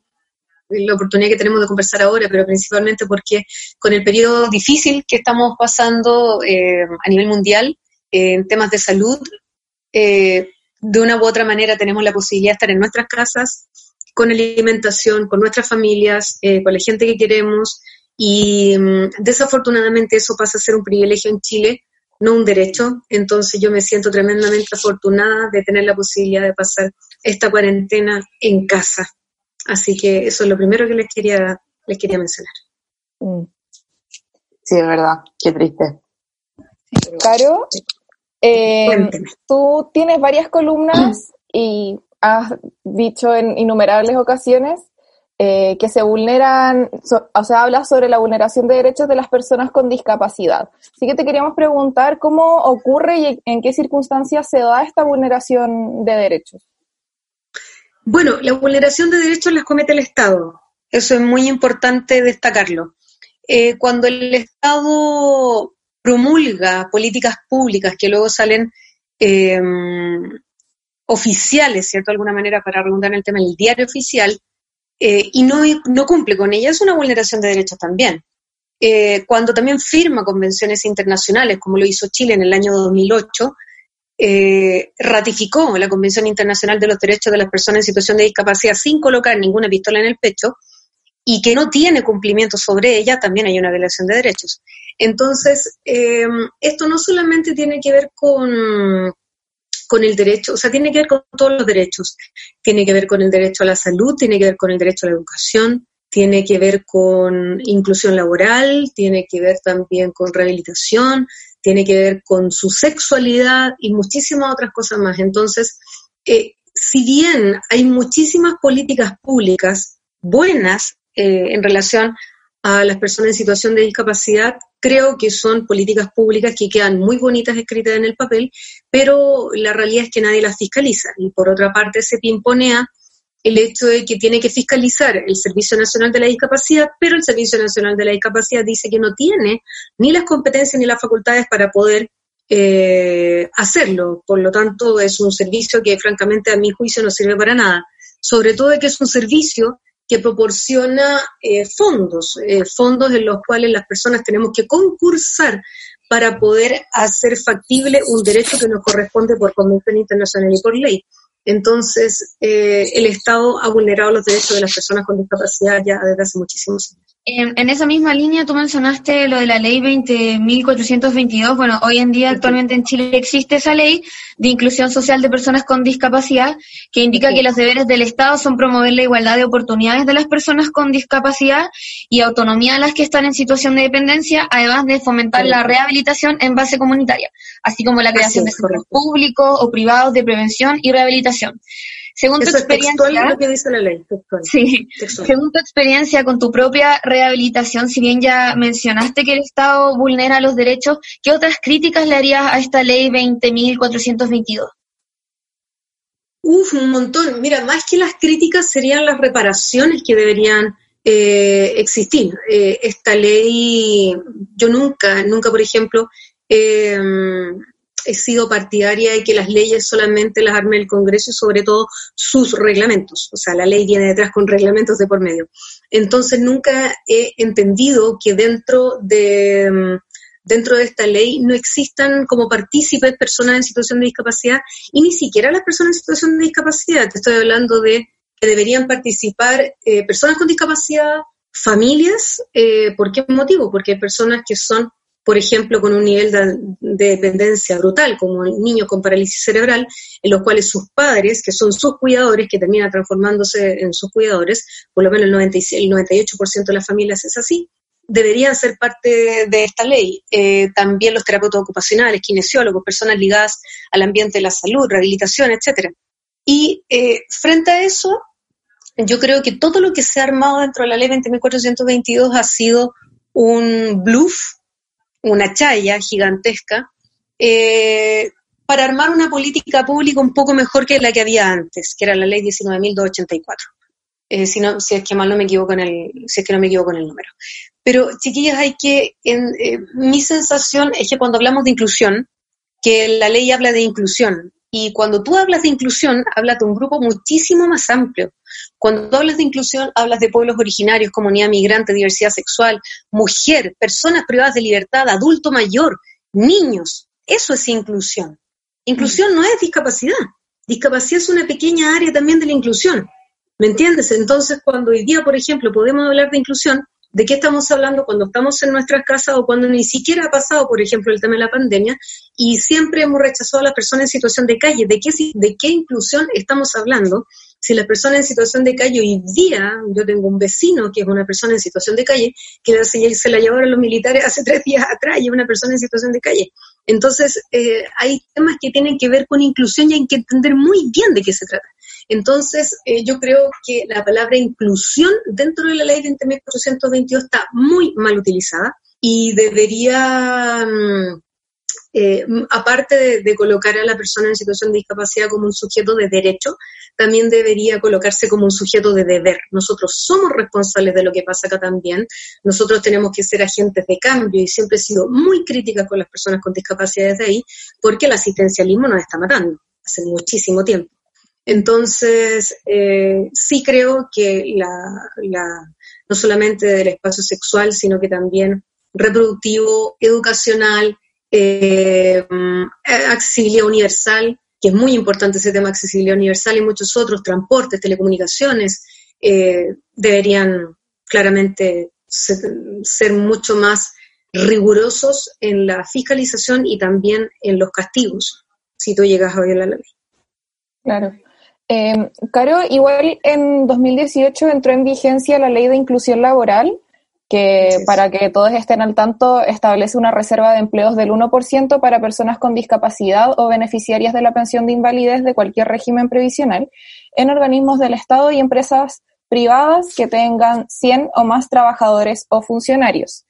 S13: la oportunidad que tenemos de conversar ahora, pero principalmente porque con el periodo difícil que estamos pasando eh, a nivel mundial eh, en temas de salud, eh, de una u otra manera tenemos la posibilidad de estar en nuestras casas, con alimentación, con nuestras familias, con la gente que queremos, y mm, desafortunadamente eso pasa a ser un privilegio en Chile, no un derecho. Entonces yo me siento tremendamente afortunada de tener la posibilidad de pasar esta cuarentena en casa. Así que eso es lo primero que les quería, les quería mencionar. Mm.
S2: Sí, es verdad, qué triste. Caro, eh, tú tienes varias columnas y has dicho en innumerables ocasiones eh, que se vulneran, o sea, hablas sobre la vulneración de derechos de las personas con discapacidad. Así que te queríamos preguntar cómo ocurre y en qué circunstancias se da esta vulneración de derechos.
S13: Bueno, la vulneración de derechos las comete el Estado. Eso es muy importante destacarlo. Eh, cuando el Estado promulga políticas públicas que luego salen eh, oficiales, ¿cierto? De alguna manera, para redundar en el tema, el diario oficial, eh, y no, no cumple con ella, es una vulneración de derechos también. cuando también firma convenciones internacionales, como lo hizo Chile en el año 2008, eh, ratificó la Convención Internacional de los Derechos de las Personas en Situación de Discapacidad sin colocar ninguna pistola en el pecho y que no tiene cumplimiento sobre ella, también hay una violación de derechos. Entonces, esto no solamente tiene que ver con, con el derecho, o sea, tiene que ver con todos los derechos. Tiene que ver con el derecho a la salud, tiene que ver con el derecho a la educación, tiene que ver con inclusión laboral, tiene que ver también con rehabilitación, tiene que ver con su sexualidad y muchísimas otras cosas más. Entonces, eh, si bien hay muchísimas políticas públicas buenas eh, en relación a las personas en situación de discapacidad, creo que son políticas públicas que quedan muy bonitas escritas en el papel, pero la realidad es que nadie las fiscaliza. Y por otra parte se pimponea el hecho de que tiene que fiscalizar el Servicio Nacional de la Discapacidad, pero el Servicio Nacional de la Discapacidad dice que no tiene ni las competencias ni las facultades para poder eh, hacerlo. Por lo tanto, es un servicio que francamente a mi juicio no sirve para nada. Sobre todo de que es un servicio que proporciona eh, fondos, eh, fondos en los cuales las personas tenemos que concursar para poder hacer factible un derecho que nos corresponde por convención internacional y por ley. Entonces, eh, el Estado ha vulnerado los derechos de las personas con discapacidad ya desde hace muchísimos años.
S4: En, esa misma línea, tú mencionaste lo de la ley 20.422. Bueno, hoy en día, actualmente en Chile existe esa ley de inclusión social de personas con discapacidad, que indica que los deberes del Estado son promover la igualdad de oportunidades de las personas con discapacidad y autonomía a las que están en situación de dependencia, además de fomentar la rehabilitación en base comunitaria, así como la creación de centros públicos o privados de prevención y rehabilitación. Según tu experiencia, según tu experiencia con tu propia rehabilitación, si bien ya mencionaste que el Estado vulnera los derechos, ¿qué otras críticas le harías a esta ley 20.422?
S13: Uf, un montón. Mira, más que las críticas serían las reparaciones que deberían eh, existir. Eh, esta ley, yo nunca, nunca, por ejemplo, eh, he sido partidaria de que las leyes solamente las arme el Congreso y sobre todo sus reglamentos. O sea, la ley viene detrás con reglamentos de por medio. Entonces, nunca he entendido que dentro de, mm, dentro de esta ley no existan como partícipes personas en situación de discapacidad y ni siquiera las personas en situación de discapacidad. Te estoy hablando de que deberían participar eh, personas con discapacidad, familias. Eh, ¿Por qué motivo? Porque hay personas que son por ejemplo, con un nivel de, dependencia brutal, como el niño con parálisis cerebral, en los cuales sus padres, que son sus cuidadores, que terminan transformándose en sus cuidadores, por lo menos el, 96, el 98% de las familias es así, deberían ser parte de esta ley. Eh, también los terapeutas ocupacionales, kinesiólogos, personas ligadas al ambiente de la salud, rehabilitación, etcétera. Y eh, frente a eso, yo creo que todo lo que se ha armado dentro de la ley 20.422 ha sido un bluff una chaya gigantesca, eh, para armar una política pública un poco mejor que la que había antes, que era la ley 19.284. Eh, si, no, si es que mal no me equivoco en el, si es que no me equivoco en el número. Pero, chiquillas, hay que, en, eh, mi sensación es que cuando hablamos de inclusión, que la ley habla de inclusión, y cuando tú hablas de inclusión, hablas de un grupo muchísimo más amplio. Cuando hablas de inclusión, hablas de pueblos originarios, comunidad migrante, diversidad sexual, mujer, personas privadas de libertad, adulto mayor, niños. Eso es inclusión. Inclusión no es discapacidad. Discapacidad es una pequeña área también de la inclusión. ¿Me entiendes? Entonces, cuando hoy día, por ejemplo, podemos hablar de inclusión, ¿De qué estamos hablando cuando estamos en nuestras casas o cuando ni siquiera ha pasado, por ejemplo, el tema de la pandemia y siempre hemos rechazado a las personas en situación de calle? ¿De qué, de qué inclusión estamos hablando? Si la persona en situación de calle hoy día, yo tengo un vecino que es una persona en situación de calle, que se la llevaron los militares hace tres días atrás y es una persona en situación de calle. Entonces, eh, hay temas que tienen que ver con inclusión y hay que entender muy bien de qué se trata. Entonces, eh, yo creo que la palabra inclusión dentro de la ley 20.422 está muy mal utilizada y debería, mm, eh, aparte de, colocar a la persona en situación de discapacidad como un sujeto de derecho, también debería colocarse como un sujeto de deber. Nosotros somos responsables de lo que pasa acá también. Nosotros tenemos que ser agentes de cambio y siempre he sido muy crítica con las personas con discapacidad desde ahí porque el asistencialismo nos está matando hace muchísimo tiempo. Entonces, eh, sí creo que la, no solamente del espacio sexual, sino que también reproductivo, educacional, eh, accesibilidad universal, que es muy importante ese tema accesibilidad universal y muchos otros, transportes, telecomunicaciones, eh, deberían claramente ser, mucho más rigurosos en la fiscalización y también en los castigos si tú llegas a violar la ley.
S2: Claro. Eh, Caro, igual en 2018 entró en vigencia la ley de inclusión laboral, que para que todos estén al tanto establece una reserva de empleos del 1% para personas con discapacidad o beneficiarias de la pensión de invalidez de cualquier régimen previsional en organismos del Estado y empresas privadas que tengan 100 o más trabajadores o funcionarios.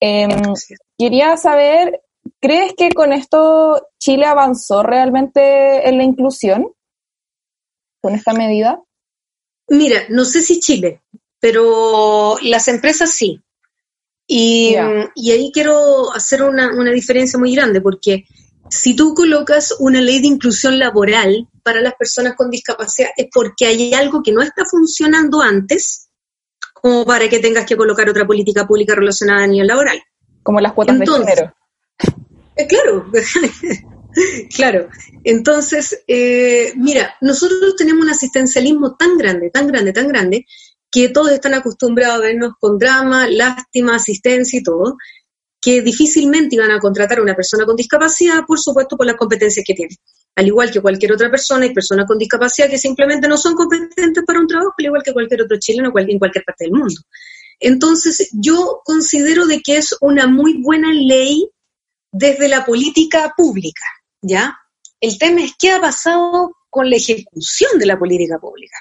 S2: Em, quería saber, ¿crees que con esto Chile avanzó realmente en la inclusión? Con esta medida?
S13: Mira, no sé si Chile, pero las empresas sí. Y, ahí quiero hacer una, diferencia muy grande, porque si tú colocas una ley de inclusión laboral para las personas con discapacidad, es porque hay algo que no está funcionando antes, como para que tengas que colocar otra política pública relacionada a nivel laboral.
S2: Como las cuotas de género.
S13: claro, claro. Entonces, eh, mira, nosotros tenemos un asistencialismo tan grande, tan grande, tan grande, que todos están acostumbrados a vernos con drama, lástima, asistencia y todo, que difícilmente iban a contratar a una persona con discapacidad, por supuesto, por las competencias que tiene. Al igual que cualquier otra persona, hay personas con discapacidad que simplemente no son competentes para un trabajo, al igual que cualquier otro chileno en cualquier parte del mundo. Entonces, yo considero de que es una muy buena ley desde la política pública, ¿ya? El tema es qué ha pasado con la ejecución de la política pública.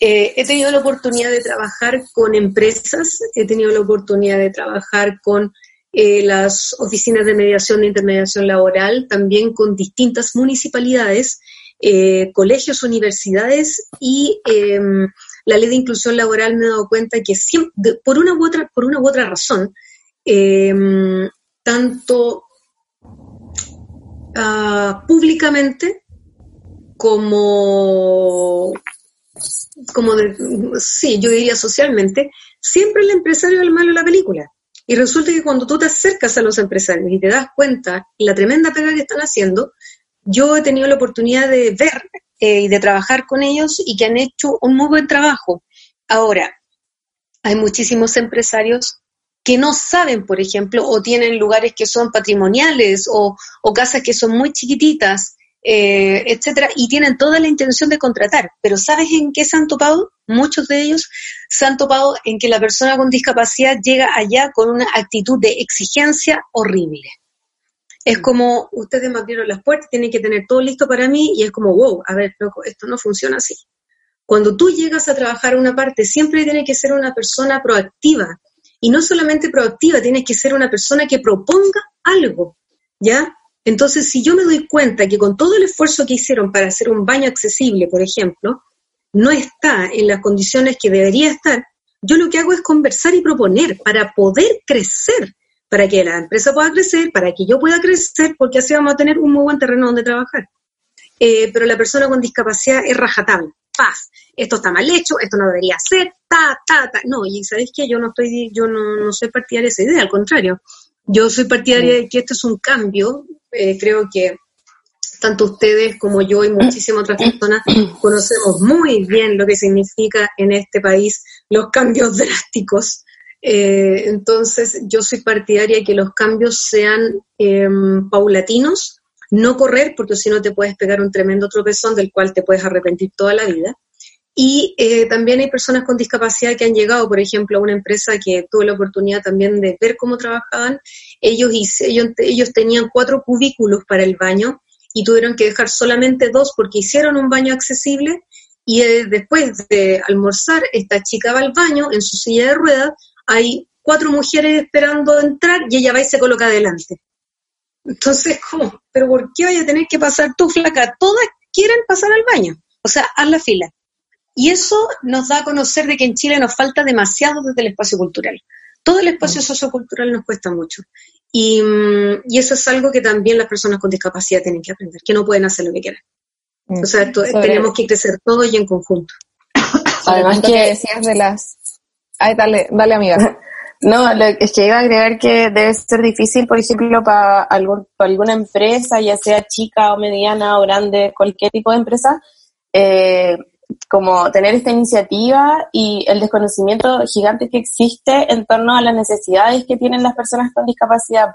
S13: Eh, he tenido la oportunidad de trabajar con empresas, he tenido la oportunidad de trabajar con eh, las oficinas de mediación e intermediación laboral, también con distintas municipalidades, eh, colegios, universidades y em, la ley de inclusión laboral me he dado cuenta que por, una u otra, por una u otra razón, em, tanto ah, públicamente como como de, sí, yo diría socialmente, siempre el empresario es el malo de la película. Y resulta que cuando tú te acercas a los empresarios y te das cuenta la tremenda pega que están haciendo, yo he tenido la oportunidad de ver eh, y de trabajar con ellos y que han hecho un muy buen trabajo. Ahora, hay muchísimos empresarios que no saben, por ejemplo, o tienen lugares que son patrimoniales o, o casas que son muy chiquititas eh, etcétera, y tienen toda la intención de contratar. Pero ¿sabes en qué se han topado? Muchos de ellos se han topado en que la persona con discapacidad llega allá con una actitud de exigencia horrible. Es como, ustedes me abrieron las puertas, tienen que tener todo listo para mí, y es como, wow, a ver, loco, esto no funciona así. Cuando tú llegas a trabajar una parte, siempre tienes que ser una persona proactiva. Y no solamente proactiva, tienes que ser una persona que proponga algo, ¿ya? Entonces, si yo me doy cuenta que con todo el esfuerzo que hicieron para hacer un baño accesible, por ejemplo, no está en las condiciones que debería estar, yo lo que hago es conversar y proponer para poder crecer, para que la empresa pueda crecer, para que yo pueda crecer, porque así vamos a tener un muy buen terreno donde trabajar. Eh, pero la persona con discapacidad es rajatable, paz, esto está mal hecho, esto no debería ser, ta, ta, ta. No, y sabéis que yo no estoy, yo no, no soy partidaria de esa idea, al contrario. Yo soy partidaria de que esto es un cambio eh, creo que tanto ustedes como yo y muchísimas otras personas conocemos muy bien lo que significa en este país los cambios drásticos. Eh, entonces, yo soy partidaria de que los cambios sean em, paulatinos, no correr, porque si no te puedes pegar un tremendo tropezón del cual te puedes arrepentir toda la vida. Y eh, también hay personas con discapacidad que han llegado, por ejemplo, a una empresa que tuve la oportunidad también de ver cómo trabajaban. Ellos, ellos, ellos tenían cuatro cubículos para el baño y tuvieron que dejar solamente dos porque hicieron un baño accesible y eh, después de almorzar, esta chica va al baño en su silla de ruedas, hay cuatro mujeres esperando entrar y ella va y se coloca adelante. Entonces, ¿cómo? ¿Pero por qué vaya a tener que pasar tú, flaca? Todas quieren pasar al baño. O sea, haz la fila. Y eso nos da a conocer de que en Chile nos falta demasiado desde el espacio cultural. Todo el espacio mm. sociocultural nos cuesta mucho. Y, mm, y, eso es algo que también las personas con discapacidad tienen que aprender, que no pueden hacer lo que quieran. Mm. O sea, tenemos que crecer todos y en conjunto.
S2: Además que decías de las... Ay, dale, dale amiga.
S14: No, es que iba a agregar que debe ser difícil, por ejemplo, para, algún, para alguna empresa, ya sea chica o mediana o grande, cualquier tipo de empresa, eh, como tener esta iniciativa y el desconocimiento gigante que existe en torno a las necesidades que tienen las personas con discapacidad,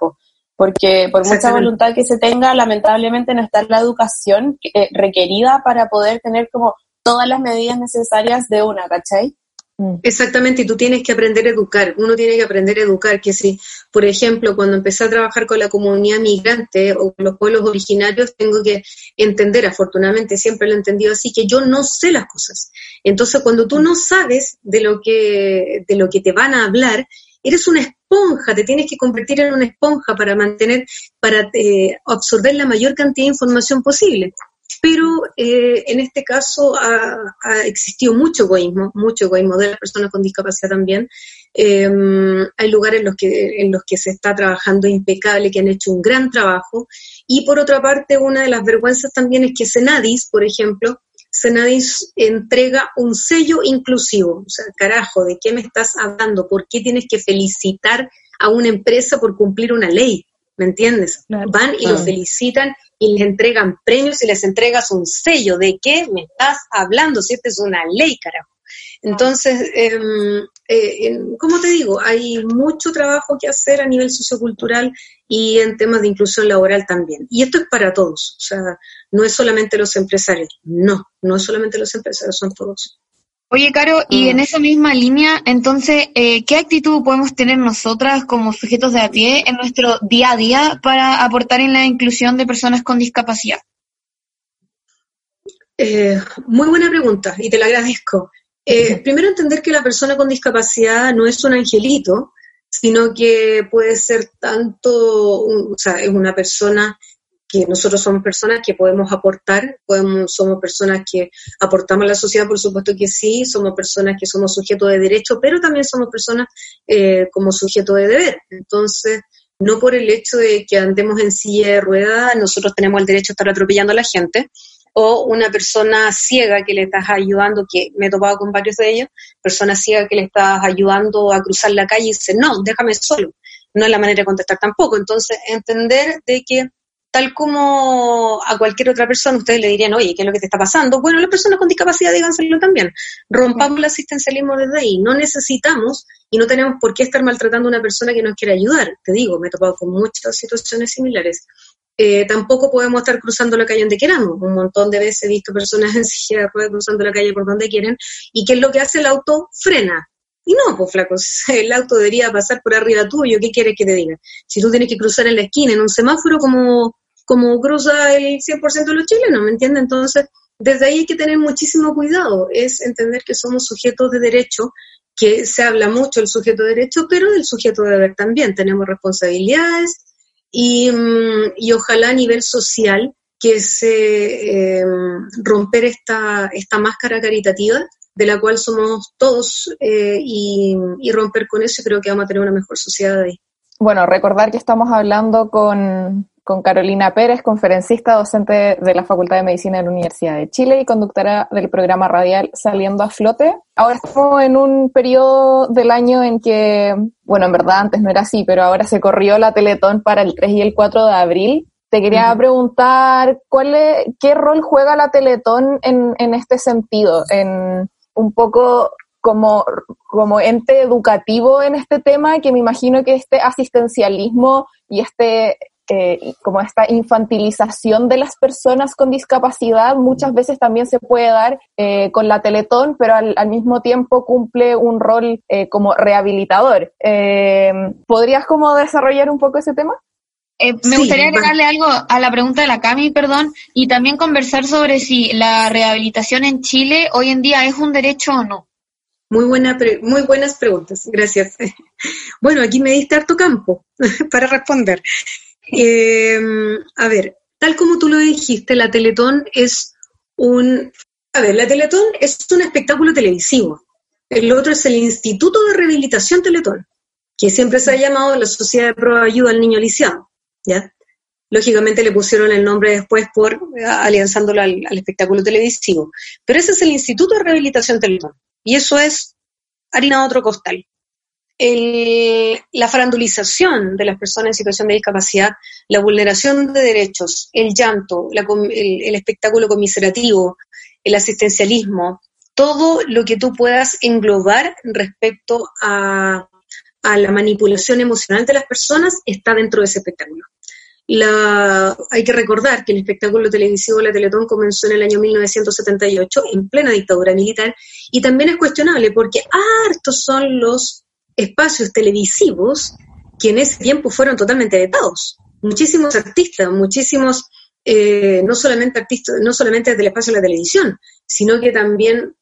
S14: porque por mucha voluntad que se tenga, lamentablemente no está la educación eh, requerida para poder tener como todas las medidas necesarias de una, ¿cachai?
S13: Mm. Exactamente, y tú tienes que aprender a educar, uno tiene que aprender a educar, que si, por ejemplo, cuando empecé a trabajar con la comunidad migrante o con los pueblos originarios, tengo que entender, afortunadamente siempre lo he entendido así, que yo no sé las cosas. Entonces, cuando tú no sabes de lo que, de lo que te van a hablar, eres una esponja, te tienes que convertir en una esponja para mantener, para eh, absorber la mayor cantidad de información posible pero eh, en este caso ha, existido mucho egoísmo, mucho egoísmo de las personas con discapacidad también. Em, hay lugares en los, que, en los que se está trabajando impecable, que han hecho un gran trabajo. Y por otra parte, una de las vergüenzas también es que Senadis, por ejemplo, Senadis entrega un sello inclusivo. O sea, carajo, ¿de qué me estás hablando? ¿Por qué tienes que felicitar a una empresa por cumplir una ley? ¿Me entiendes? Van y los felicitan y les entregan premios y les entregas un sello. ¿De qué me estás hablando? Si esta es una ley, carajo. Entonces, em, eh, como te digo, hay mucho trabajo que hacer a nivel sociocultural y en temas de inclusión laboral también. Y esto es para todos, o sea, no es solamente los empresarios, no, no es solamente los empresarios, son todos.
S4: Oye, Caro, y en mm. esa misma línea, entonces, eh, ¿qué actitud podemos tener nosotras como sujetos de a pie en nuestro día a día para aportar en la inclusión de personas con discapacidad?
S13: Eh, muy buena pregunta y te la agradezco. Eh, primero entender que la persona con discapacidad no es un angelito, sino que puede ser tanto, o sea, es una persona que nosotros somos personas que podemos aportar, podemos, somos personas que aportamos a la sociedad, por supuesto que sí, somos personas que somos sujetos de derecho, pero también somos personas eh, como sujeto de deber. Entonces, no por el hecho de que andemos en silla de ruedas, nosotros tenemos el derecho a estar atropellando a la gente, o una persona ciega que le estás ayudando, que me he topado con varios de ellos, persona ciega que le estás ayudando a cruzar la calle y dice, no, déjame solo. No es la manera de contestar tampoco. Entonces, entender de que tal como a cualquier otra persona, ustedes le dirían, oye, ¿qué es lo que te está pasando? Bueno, las personas con discapacidad díganselo también. Rompamos el asistencialismo desde ahí. No necesitamos y no tenemos por qué estar maltratando a una persona que nos quiere ayudar. Te digo, me he topado con muchas situaciones similares. Eh, tampoco podemos estar cruzando la calle donde queramos. Un montón de veces he visto personas en cruzando la calle por donde quieren. ¿Y qué es lo que hace el auto? Frena. Y no, pues flacos, el auto debería pasar por arriba tuyo. ¿Qué quieres que te diga? Si tú tienes que cruzar en la esquina, en un semáforo, como, como cruza el 100% de los chilenos, ¿me entiendes? Entonces, desde ahí hay que tener muchísimo cuidado. Es entender que somos sujetos de derecho, que se habla mucho del sujeto de derecho, pero del sujeto de deber también. Tenemos responsabilidades, Mm, y, ojalá a nivel social que se eh, romper esta, esta máscara caritativa de la cual somos todos eh, y, romper con eso creo que vamos a tener una mejor sociedad ahí.
S2: Bueno, recordar que estamos hablando con, con Carolina Pérez, conferencista, docente de la Facultad de Medicina de la Universidad de Chile y conductora del programa radial Saliendo a Flote. Ahora estamos en un periodo del año en que, bueno, en verdad antes no era así, pero ahora se corrió la Teletón para el 3 y el 4 de abril. Te quería preguntar, ¿cuál es, ¿qué rol juega la Teletón en, en este sentido? En un poco como, como ente educativo en este tema, que me imagino que este asistencialismo y este eh, como esta infantilización de las personas con discapacidad muchas veces también se puede dar eh, con la Teletón, pero al, mismo tiempo cumple un rol eh, como rehabilitador. ¿Podrías como desarrollar un poco ese tema?
S4: me gustaría agregarle algo a la pregunta de la Cami, perdón, y también conversar sobre si la rehabilitación en Chile hoy en día es un derecho o no.
S13: Muy, buena muy buenas preguntas, gracias. Bueno, aquí me diste harto campo para responder. Eh, a ver, tal como tú lo dijiste, la Teletón es un... A ver, la Teletón es un espectáculo televisivo. El otro es el Instituto de Rehabilitación Teletón, que siempre se ha llamado la Sociedad de Prueba Ayuda al Niño Lisiado, ¿ya? Lógicamente le pusieron el nombre después por alianzándolo al, al espectáculo televisivo. Pero ese es el Instituto de Rehabilitación Teletón. Y eso es harina de otro costal la farandulización de las personas en situación de discapacidad, la vulneración de derechos, el llanto, el, espectáculo comiserativo, el asistencialismo, todo lo que tú puedas englobar respecto a, la manipulación emocional de las personas está dentro de ese espectáculo. hay que recordar que el espectáculo televisivo La Teletón comenzó en el año 1978, en plena dictadura militar, y también es cuestionable porque hartos son los espacios televisivos que en ese tiempo fueron totalmente vetados. Muchísimos artistas, muchísimos, eh, no solamente artistas, no solamente del espacio de la televisión, sino que también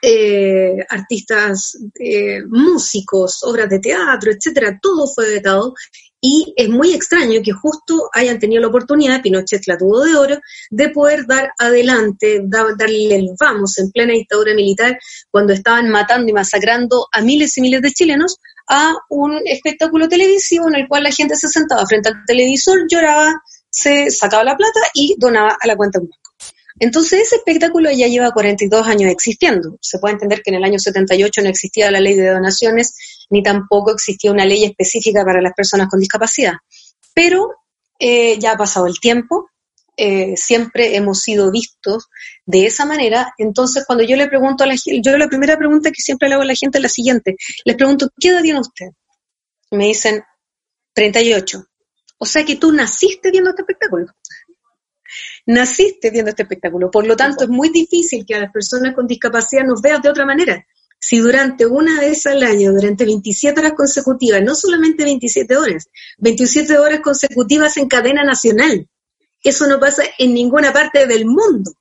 S13: eh, artistas, eh, músicos, obras de teatro, etcétera, todo fue vetado y es muy extraño que justo hayan tenido la oportunidad, Pinochet la tuvo de oro, de poder dar adelante, darle el vamos en plena dictadura militar, cuando estaban matando y masacrando a miles y miles de chilenos, a un espectáculo televisivo en el cual la gente se sentaba frente al televisor, lloraba, se sacaba la plata y donaba a la cuenta. Entonces ese espectáculo ya lleva 42 años existiendo. Se puede entender que en el año 78 no existía la ley de donaciones, ni tampoco existía una ley específica para las personas con discapacidad. Pero eh, ya ha pasado el tiempo, eh, siempre hemos sido vistos de esa manera. Entonces, cuando yo le pregunto a la gente, yo la primera pregunta que siempre le hago a la gente es la siguiente. Les pregunto, ¿qué edad tiene usted? me dicen, 38. O sea que tú naciste viendo este espectáculo. Naciste viendo este espectáculo. Por lo tanto, es muy difícil que a las personas con discapacidad nos veas de otra manera. Si durante una vez al año, durante 27 horas consecutivas, no solamente 27 horas, 27 horas consecutivas en cadena nacional, eso no pasa en ninguna parte del mundo.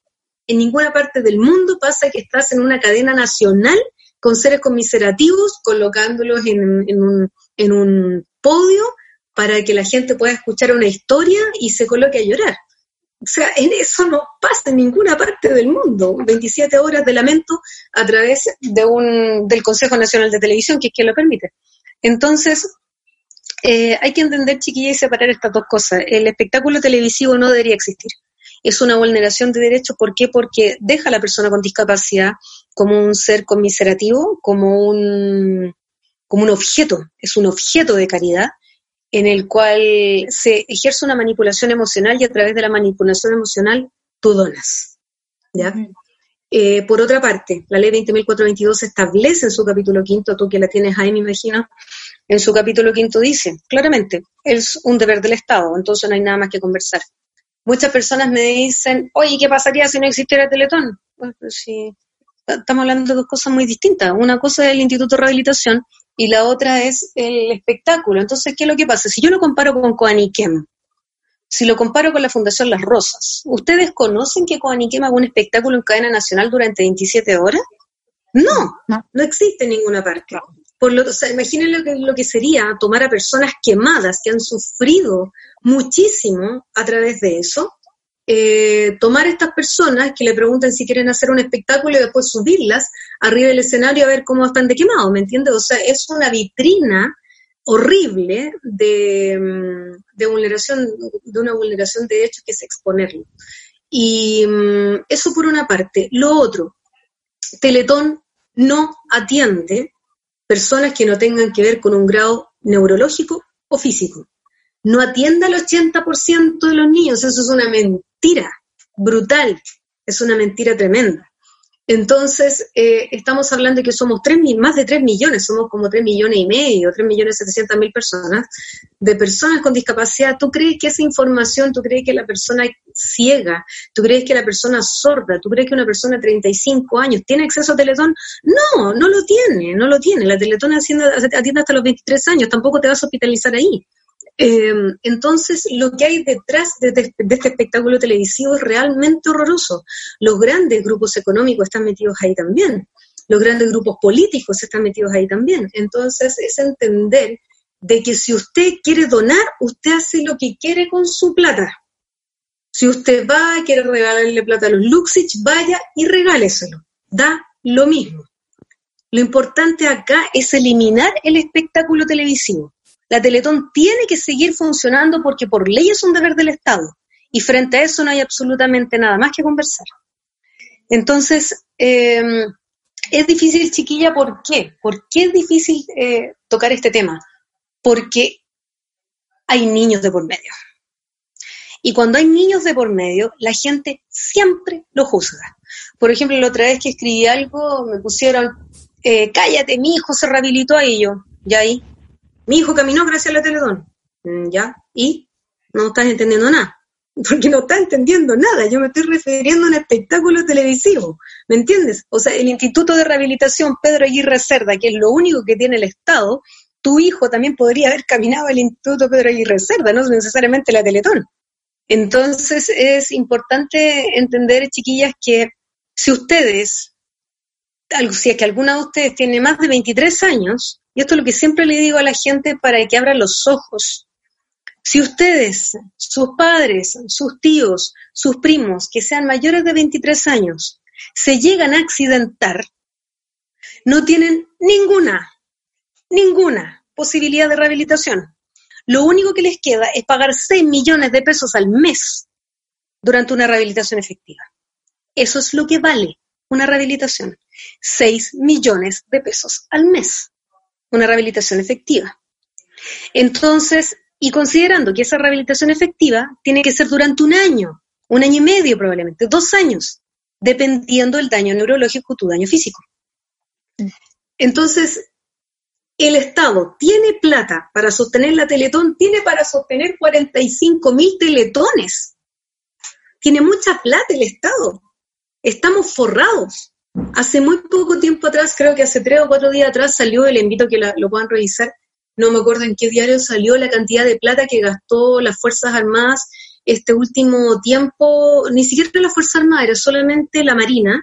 S13: En ninguna parte del mundo pasa que estás en una cadena nacional con seres conmiserativos, colocándolos en, un, en un podio para que la gente pueda escuchar una historia y se coloque a llorar. O sea, en eso no pasa en ninguna parte del mundo. 27 horas de lamento a través de un, del Consejo Nacional de Televisión, que es quien lo permite. Entonces, eh, hay que entender, chiquilla, y separar estas dos cosas. El espectáculo televisivo no debería existir. Es una vulneración de derechos. ¿Por qué? Porque deja a la persona con discapacidad como un ser conmiserativo, como un, como un objeto. Es un objeto de caridad en el cual se ejerce una manipulación emocional y a través de la manipulación emocional tú donas. ¿ya? Eh, por otra parte, la ley 20.422 establece en su capítulo quinto, tú que la tienes ahí, me imagino, en su capítulo quinto dice, claramente, es un deber del Estado, entonces no hay nada más que conversar. Muchas personas me dicen, oye, ¿qué pasaría si no existiera Teletón? Bueno, pues estamos hablando de dos cosas muy distintas. Una cosa es el Instituto de Rehabilitación y la otra es el espectáculo. Entonces, ¿qué es lo que pasa? Si yo lo comparo con Coaniquem, si lo comparo con la Fundación Las Rosas, ¿ustedes conocen que Coaniquem haga un espectáculo en cadena nacional durante 27 horas? No, no, existe en ninguna parte. Por lo, o sea, imaginen lo que, lo que sería tomar a personas quemadas que han sufrido muchísimo a través de eso eh, tomar estas personas que le pregunten si quieren hacer un espectáculo y después subirlas arriba del escenario a ver cómo están de quemado, ¿me entiendes? O sea, es una vitrina horrible de, mm, de, vulneración, de una vulneración de derechos que es exponerlo. Y mm, eso por una parte. Lo otro, Teletón no atiende personas que no tengan que ver con un grado neurológico o físico no atiende al 80% de los niños. Eso es una mentira brutal, es una mentira tremenda. Entonces, eh, estamos hablando de que somos tres, más de 3 millones, somos como 3 millones y medio, 3 millones 700 mil personas, de personas con discapacidad. ¿Tú crees que esa información, tú crees que la persona ciega, tú crees que la persona sorda, tú crees que una persona de 35 años tiene acceso a Teletón? No, no lo tiene, no lo tiene. La Teletón atiende hasta los 23 años, tampoco te vas a hospitalizar ahí. Em, entonces, lo que hay detrás de, este espectáculo televisivo es realmente horroroso. Los grandes grupos económicos están metidos ahí también. Los grandes grupos políticos están metidos ahí también. Entonces, es entender de que si usted quiere donar, usted hace lo que quiere con su plata. Si usted va, quiere regalarle plata a los Luxich, vaya y regáleselo. Da lo mismo. Lo importante acá es eliminar el espectáculo televisivo. La Teletón tiene que seguir funcionando porque por ley es un deber del Estado y frente a eso no hay absolutamente nada más que conversar. Entonces, em, es difícil, chiquilla, ¿por qué? ¿Por qué es difícil eh, tocar este tema? Porque hay niños de por medio. Y cuando hay niños de por medio, la gente siempre lo juzga. Por ejemplo, la otra vez que escribí algo, me pusieron, eh, cállate, mi hijo se rehabilitó ahí yo, ya ahí, mi hijo caminó gracias a la Teletón. Mm, ¿Ya? ¿Y? No estás entendiendo nada. Porque no estás entendiendo nada. Yo me estoy refiriendo a un espectáculo televisivo. ¿Me entiendes? O sea, el Instituto de Rehabilitación Pedro Aguirre Cerda, que es lo único que tiene el Estado, tu hijo también podría haber caminado al Instituto Pedro Aguirre Cerda, no necesariamente la Teletón. Entonces es importante entender, chiquillas, que si ustedes, si es que alguna de ustedes tiene más de 23 años, y esto es lo que siempre le digo a la gente para que abran los ojos. Si ustedes, sus padres, sus tíos, sus primos, que sean mayores de 23 años, se llegan a accidentar, no tienen ninguna, ninguna posibilidad de rehabilitación. Lo único que les queda es pagar 6 millones de pesos al mes durante una rehabilitación efectiva. Eso es lo que vale una rehabilitación. 6 millones de pesos al mes una rehabilitación efectiva. Entonces, Y considerando que esa rehabilitación efectiva tiene que ser durante un año, un año y medio probablemente, dos años, dependiendo del daño neurológico tu daño físico. Entonces, el Estado tiene plata para sostener la Teletón, tiene para sostener 45 mil teletones. Tiene mucha plata el Estado. Estamos forrados. Hace muy poco tiempo atrás, creo que hace tres o cuatro días atrás, salió, el invito a que lo puedan revisar, no me acuerdo en qué diario salió la cantidad de plata que gastó las Fuerzas Armadas este último tiempo, ni siquiera la Fuerza Armada, era solamente la Marina,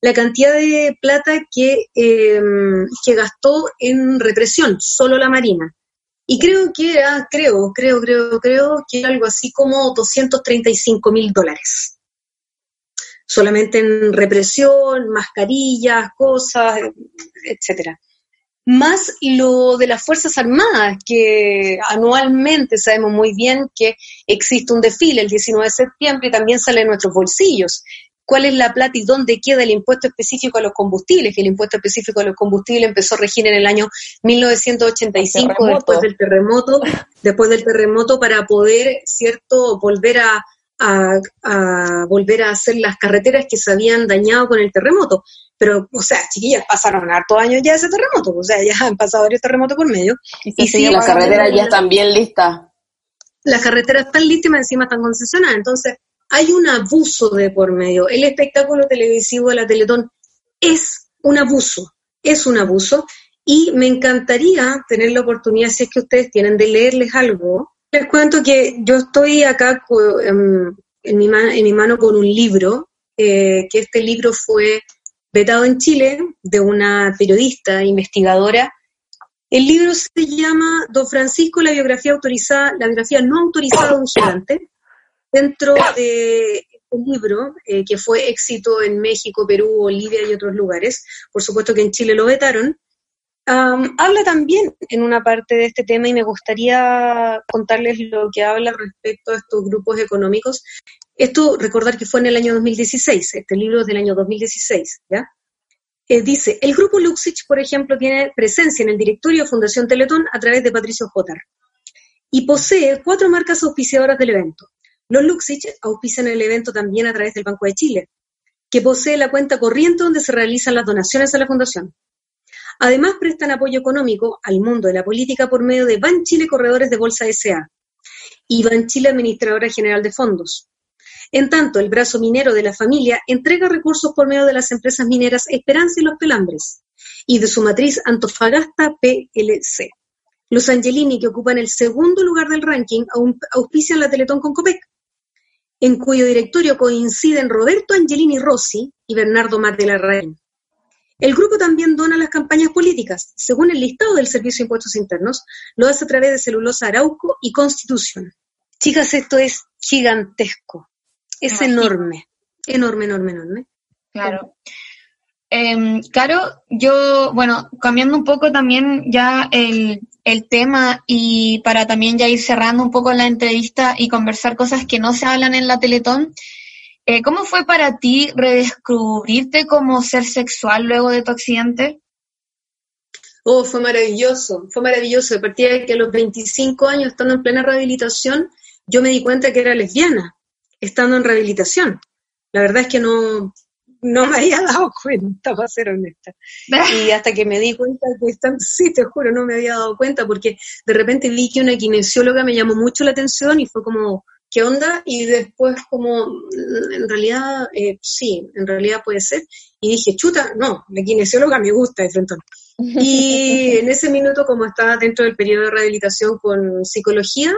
S13: la cantidad de plata que, em, que gastó en represión, solo la Marina. Y creo que era, creo, creo, creo, creo que era algo así como 235 mil dólares. Solamente en represión, mascarillas, cosas, etcétera más lo de las Fuerzas Armadas, que anualmente sabemos muy bien que existe un desfile el 19 de septiembre y también sale en nuestros bolsillos. ¿Cuál es la plata y dónde queda el impuesto específico a los combustibles? Que el impuesto específico a los combustibles empezó a regir en el año 1985 después del terremoto, después del terremoto para poder, cierto, volver a, a volver a hacer las carreteras que se habían dañado con el terremoto pero, o sea, chiquillas, pasaron hartos años ya ese terremoto, o sea, ya han pasado varios terremotos por medio.
S14: Y, sí, las carreteras ya están bien listas.
S13: Las carreteras están listas y encima están concesionadas, entonces hay un abuso de por medio. El espectáculo televisivo de la Teletón es un abuso, es un abuso, y me encantaría tener la oportunidad, si es que ustedes tienen, de leerles algo. Les cuento que yo estoy acá en, mi, en mi mano con un libro, eh, que este libro fue vetado en Chile, de una periodista investigadora. El libro se llama Don Francisco, la biografía autorizada, la biografía no autorizada de un gigante. Dentro de un libro eh, que fue éxito en México, Perú, Bolivia y otros lugares, por supuesto que en Chile lo vetaron, habla también en una parte de este tema y me gustaría contarles lo que habla respecto a estos grupos económicos esto, recordar que fue en el año 2016, este libro es del año 2016, ¿ya? Eh, dice, el grupo Luxich, por ejemplo, tiene presencia en el directorio Fundación Teletón a través de Patricio Jotar y posee cuatro marcas auspiciadoras del evento. Los Luxich auspician el evento también a través del Banco de Chile, que posee la cuenta corriente donde se realizan las donaciones a la Fundación. Además, prestan apoyo económico al mundo de la política por medio de Ban Chile Corredores de Bolsa S.A. y Ban Chile Administradora General de Fondos. En tanto, el brazo minero de la familia entrega recursos por medio de las empresas mineras Esperanza y Los Pelambres y de su matriz Antofagasta PLC. Los Angelini, que ocupan el segundo lugar del ranking, auspician la Teletón con Copec, en cuyo directorio coinciden Roberto Angelini Rossi y Bernardo Martelarraín. El grupo también dona las campañas políticas. Según el listado del Servicio de Impuestos Internos, lo hace a través de Celulosa Arauco y Constitución. Chicas, esto es gigantesco es enorme, enorme, enorme, enorme.
S4: Claro. Eh, Caro, yo, bueno, cambiando un poco también ya el, el, tema y para también ya ir cerrando un poco la entrevista y conversar cosas que no se hablan en la Teletón, eh, ¿cómo fue para ti redescubrirte como ser sexual luego de tu accidente?
S13: Oh, fue maravilloso, fue maravilloso. A partir de que a los 25 años, estando en plena rehabilitación, yo me di cuenta que era lesbiana estando en rehabilitación. La verdad es que no, no me había dado cuenta, para ser honesta. Y hasta que me di cuenta que están, sí, te juro, no me había dado cuenta porque de repente vi que una kinesióloga me llamó mucho la atención y fue como, ¿qué onda? Y después como, en realidad, eh, sí, en realidad puede ser. Y dije, chuta, no, la kinesióloga me gusta de frente. Y en ese minuto, como estaba dentro del periodo de rehabilitación con psicología,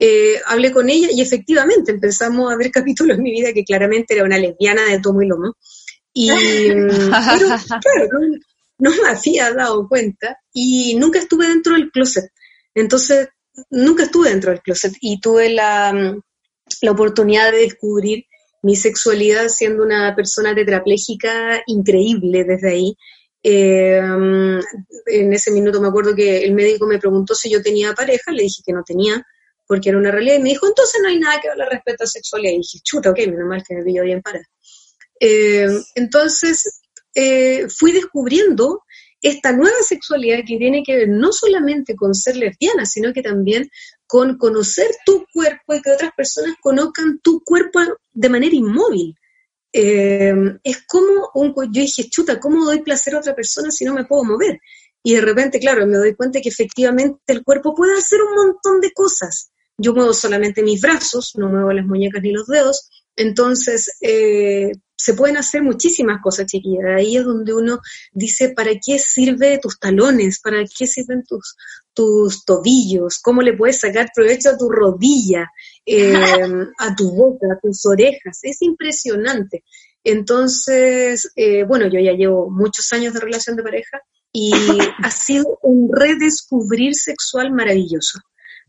S13: eh, hablé con ella y efectivamente empezamos a ver capítulos en mi vida que claramente era una lesbiana de tomo y lomo. Y, mm, pero claro, no, me había dado cuenta y nunca estuve dentro del closet. Entonces, nunca estuve dentro del closet y tuve la, mm, la oportunidad de descubrir mi sexualidad siendo una persona tetrapléjica increíble desde ahí. Eh, en ese minuto me acuerdo que el médico me preguntó si yo tenía pareja, le dije que no tenía, porque era una realidad, y me dijo, entonces no hay nada que hablar respecto a sexualidad. Y dije, chuta, ok, menos mal que me pillo bien para. Eh, entonces, eh, fui descubriendo esta nueva sexualidad que tiene que ver no solamente con ser lesbiana, sino que también con conocer tu cuerpo y que otras personas conozcan tu cuerpo de manera inmóvil. Eh, es como un, yo dije, chuta, ¿cómo doy placer a otra persona si no me puedo mover? Y de repente, claro, me doy cuenta que efectivamente el cuerpo puede hacer un montón de cosas. Yo muevo solamente mis brazos, no muevo las muñecas ni los dedos, entonces eh, se pueden hacer muchísimas cosas, chiquillas. Ahí es donde uno dice, ¿para qué sirve tus talones? ¿Para qué sirven tus, tus tobillos? ¿Cómo le puedes sacar provecho a tu rodilla, eh, a tu boca, a tus orejas? Es impresionante. Entonces, eh, bueno, yo ya llevo muchos años de relación de pareja y ha sido un redescubrir sexual maravilloso,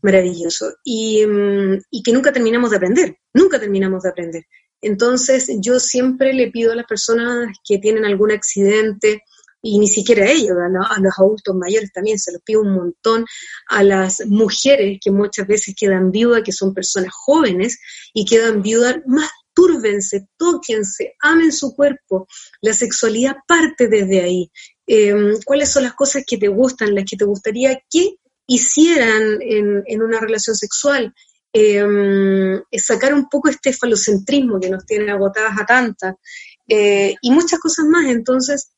S13: maravilloso, y, mm, y, que nunca terminamos de aprender, nunca terminamos de aprender. Entonces yo siempre le pido a las personas que tienen algún accidente, y ni siquiera a ellos, a, los adultos mayores también, se los pido un montón, a las mujeres que muchas veces quedan viudas, que son personas jóvenes y quedan viudas, más túrbense, tóquense, amen su cuerpo. La sexualidad parte desde ahí. Em, cuáles son las cosas que te gustan, las que te gustaría que hicieran en, una relación sexual. Em, sacar un poco este falocentrismo que nos tiene agotadas a tantas eh, y muchas cosas más. Entonces,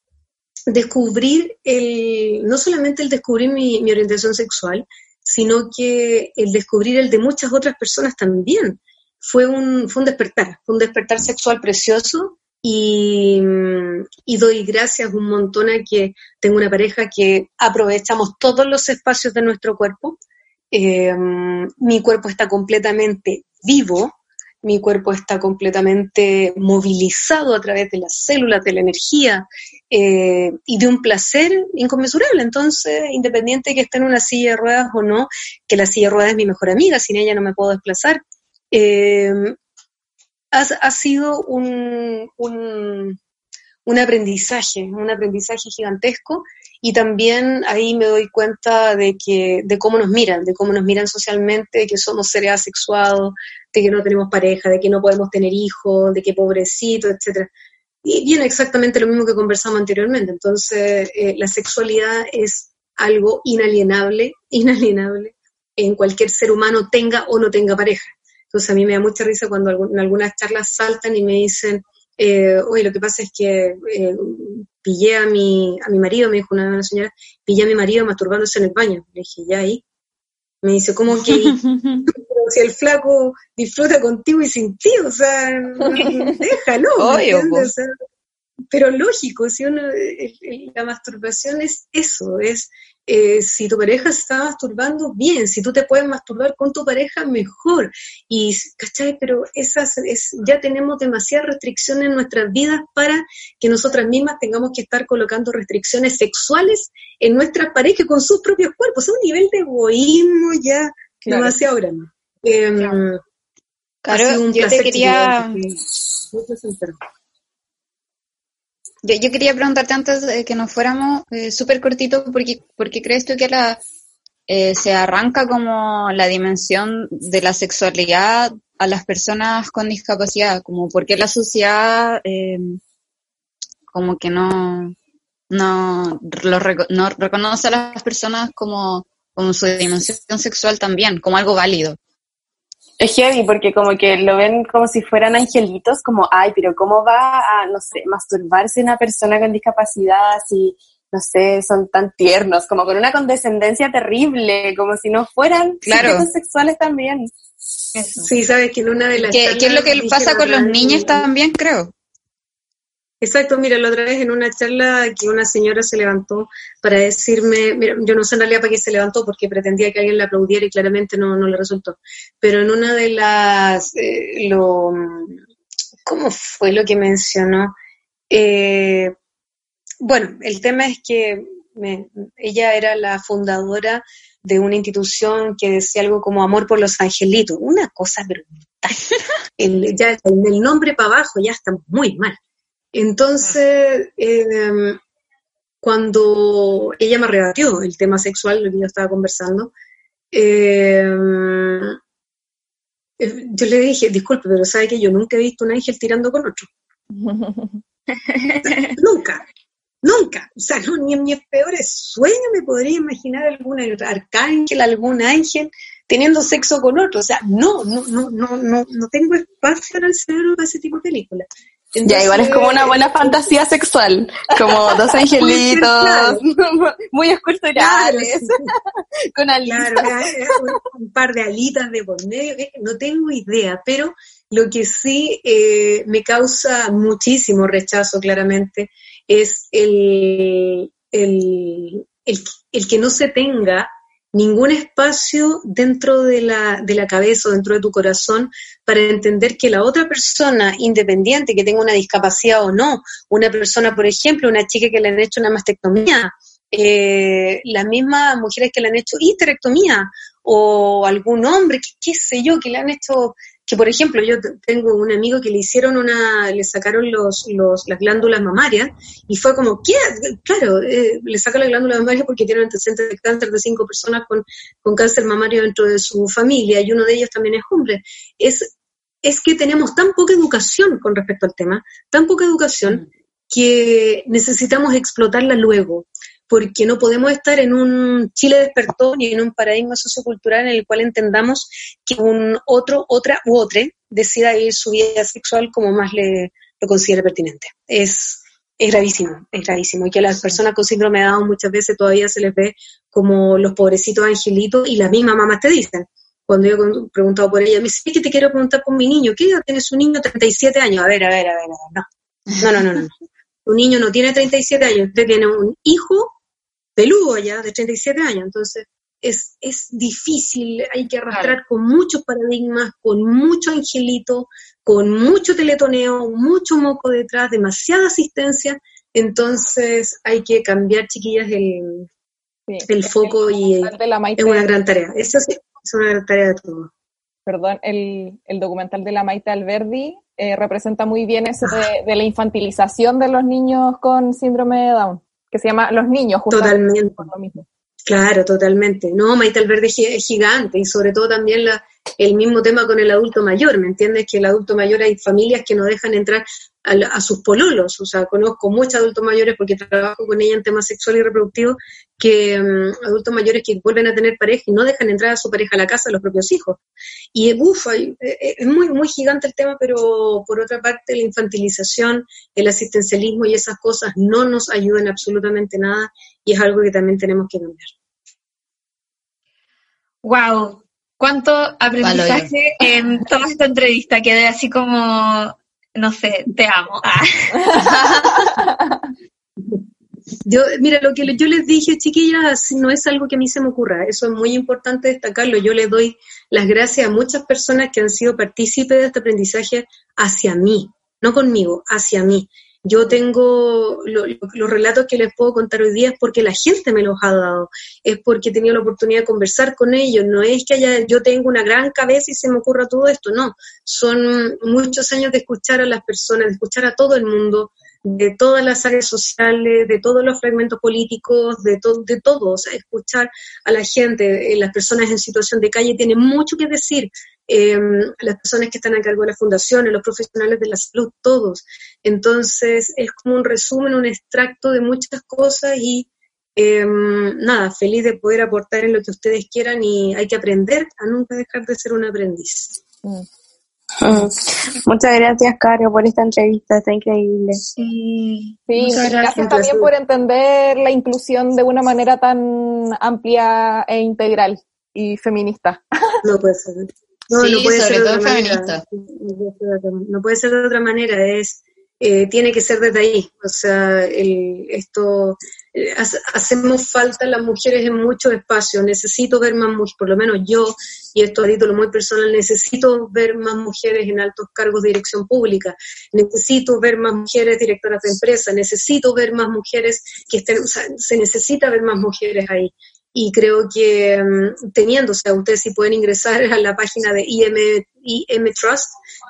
S13: descubrir el, no solamente el descubrir mi, orientación sexual, sino que el descubrir el de muchas otras personas también. Fue un, fue un despertar, fue un despertar sexual precioso y, doy gracias un montón a que tengo una pareja que aprovechamos todos los espacios de nuestro cuerpo. Em, mi cuerpo está completamente vivo, mi cuerpo está completamente movilizado a través de las células, de la energía eh, y de un placer inconmensurable. Entonces, independiente de que esté en una silla de ruedas o no, que la silla de ruedas es mi mejor amiga, sin ella no me puedo desplazar, em, ha, sido un, un, aprendizaje, un aprendizaje gigantesco y también ahí me doy cuenta de que de cómo nos miran, de cómo nos miran socialmente, de que somos seres asexuados, de que no tenemos pareja, de que no podemos tener hijos, de que pobrecito, etcétera. Y viene exactamente lo mismo que conversamos anteriormente. Entonces, eh, la sexualidad es algo inalienable, inalienable en cualquier ser humano, tenga o no tenga pareja. Entonces a mí me da mucha risa cuando en algunas charlas saltan y me dicen, eh, oye, lo que pasa es que eh, pillé a mi, a mi marido, me dijo una, señora, pillé a mi marido masturbándose en el baño. Le dije, ya ahí. Me dice, ¿cómo que si el flaco disfruta contigo y sin ti? O sea, déjalo. pero lógico, si uno, la masturbación es eso, es eh, si tu pareja se está masturbando, bien, si tú te puedes masturbar con tu pareja, mejor. Y, ¿cachai? Pero esas es, ya tenemos demasiadas restricciones en nuestras vidas para que nosotras mismas tengamos que estar colocando restricciones sexuales en nuestras parejas con sus propios cuerpos. Es un nivel de egoísmo ya demasiado grande.
S5: Eh, claro, yo te quería... Yo, quería preguntarte antes de que nos fuéramos eh, súper cortito, porque, porque crees tú que la, eh, se arranca como la dimensión de la sexualidad a las personas con discapacidad, como porque la sociedad eh, como que no, no, lo, no reconoce a las personas como, como su dimensión sexual también, como algo válido.
S14: Es heavy porque como que lo ven como si fueran angelitos, como, ay, pero ¿cómo va a, no sé, masturbarse una persona con discapacidad si, no sé, son tan tiernos, como con una condescendencia terrible, como si no fueran
S5: claro.
S14: sexuales también.
S13: Sí, sabes que en una de las...
S5: ¿Qué, ¿qué es lo que pasa con los niños también, creo?
S13: Exacto, mira, la otra vez en una charla que una señora se levantó para decirme, mira, yo no sé en realidad para qué se levantó porque pretendía que alguien la aplaudiera y claramente no, no le resultó, pero en una de las, eh, lo, ¿cómo fue lo que mencionó? Eh, bueno, el tema es que ella era la fundadora de una institución que decía algo como amor por los angelitos, una cosa brutal. El, ya el nombre para abajo ya está muy mal. Entonces, em, cuando ella me rebatió el tema sexual, lo que yo estaba conversando, em, eh, yo le dije, disculpe, pero sabe que yo nunca he visto un ángel tirando con otro. nunca, nunca. O sea, ni en mis peores sueños me podría imaginar algún arcángel, algún ángel teniendo sexo con otro. O sea, no, no, no, no, no, no tengo espacio en el cerebro para ese tipo de películas.
S3: Ya, igual es como una buena fantasía sexual, como dos angelitos, muy esculturales, con alitas.
S13: un par de alitas de por medio, no tengo idea, pero lo que sí eh, me causa muchísimo rechazo claramente es el, el, el, que no se tenga ningún espacio dentro de la, de la cabeza o dentro de tu corazón para entender que la otra persona, independiente, que tenga una discapacidad o no, una persona, por ejemplo, una chica que le han hecho una mastectomía, eh, las mismas mujeres que le han hecho histerectomía, o algún hombre, qué sé yo, que le han hecho que por ejemplo yo tengo un amigo que le hicieron una, le sacaron los, los, las glándulas mamarias y fue como, ¿qué? Claro, eh, le saca la glándula mamaria porque tiene antecedentes de cáncer de cinco personas con, con cáncer mamario dentro de su familia y uno de ellos también es hombre. Es, es que tenemos tan poca educación con respecto al tema, tan poca educación que necesitamos explotarla luego porque no podemos estar en un Chile despertó ni en un paradigma sociocultural en el cual entendamos que un otro, otra u otra decida vivir su vida sexual como más le lo considere pertinente. Es, es gravísimo, es gravísimo. Y que a las personas con síndrome de Down muchas veces todavía se les ve como los pobrecitos angelitos y las mismas mamás te dicen. Cuando yo he preguntado por ella, me dice, que te quiero preguntar por mi niño. ¿Qué edad tiene su niño? 37 años. A ver, a ver, a ver, a ver, no. No, no, no, no. Un niño no tiene 37 años, usted tiene un hijo peludo ya, de 37 años. Entonces, es, es difícil, hay que arrastrar con muchos paradigmas, con mucho angelito, con mucho teletoneo, mucho moco detrás, demasiada asistencia. Entonces, hay que cambiar, chiquillas, el, el foco y es una gran tarea. Eso sí, es una gran tarea de todo.
S2: Perdón, el, el documental de la Maite Alberdi eh, representa muy bien eso de, de la infantilización de los niños con síndrome de Down que se llama Los Niños,
S13: Totalmente. Claro, totalmente. No, Maite Alverde es gigante y sobre todo también la, el mismo tema con el adulto mayor, ¿me entiendes? Que el adulto mayor hay familias que no dejan entrar a, sus pololos, o sea, conozco muchos adultos mayores porque trabajo con ella en temas sexuales y reproductivos, que mm, adultos mayores que vuelven a tener pareja y no dejan entrar a su pareja a la casa a los propios hijos. Y uff, eh, eh, es muy, muy gigante el tema, pero por otra parte la infantilización, el asistencialismo y esas cosas no nos ayudan absolutamente nada y es algo que también tenemos que cambiar.
S4: Wow, cuánto aprendizaje en toda esta entrevista. Quedé así como, no sé, te amo.
S13: Ah. Yo, mira, lo que yo les dije, chiquillas, no es algo que a mí se me ocurra. Eso es muy importante destacarlo. Yo les doy las gracias a muchas personas que han sido partícipes de este aprendizaje hacia mí, no conmigo, hacia mí. Yo tengo los relatos que les puedo contar hoy día es porque la gente me los ha dado, es porque he tenido la oportunidad de conversar con ellos, no es que haya, yo tengo una gran cabeza y se me ocurra todo esto, no, son muchos años de escuchar a las personas, de escuchar a todo el mundo, de todas las áreas sociales, de todos los fragmentos políticos, de, de todo, o sea, escuchar a la gente, eh, las personas en situación de calle tienen mucho que decir, eh, las personas que están a cargo de las fundaciones, los profesionales de la salud, todos. Entonces, es como un resumen, un extracto de muchas cosas y em, nada, feliz de poder aportar en lo que ustedes quieran y hay que aprender a nunca dejar de ser un aprendiz.
S3: Mm. Mm. Muchas gracias, Caro, por esta entrevista, está increíble.
S2: Sí, gracias también por entender la inclusión de una manera tan amplia e integral y feminista.
S13: No puede ser. No, no puede ser de otra manera. No puede ser de otra manera, es eh, tiene que ser desde ahí. O sea, el, esto hacemos falta las mujeres en muchos espacios. Necesito ver más mujeres, por lo menos yo, y esto a título muy personal, necesito ver más mujeres en altos cargos de dirección pública. Necesito ver más mujeres directoras de empresas. Necesito ver más mujeres que estén, o sea, se necesita ver más mujeres ahí y creo que mm, teniendo, o sea, ustedes si pueden ingresar a la página de IM, IM Trust,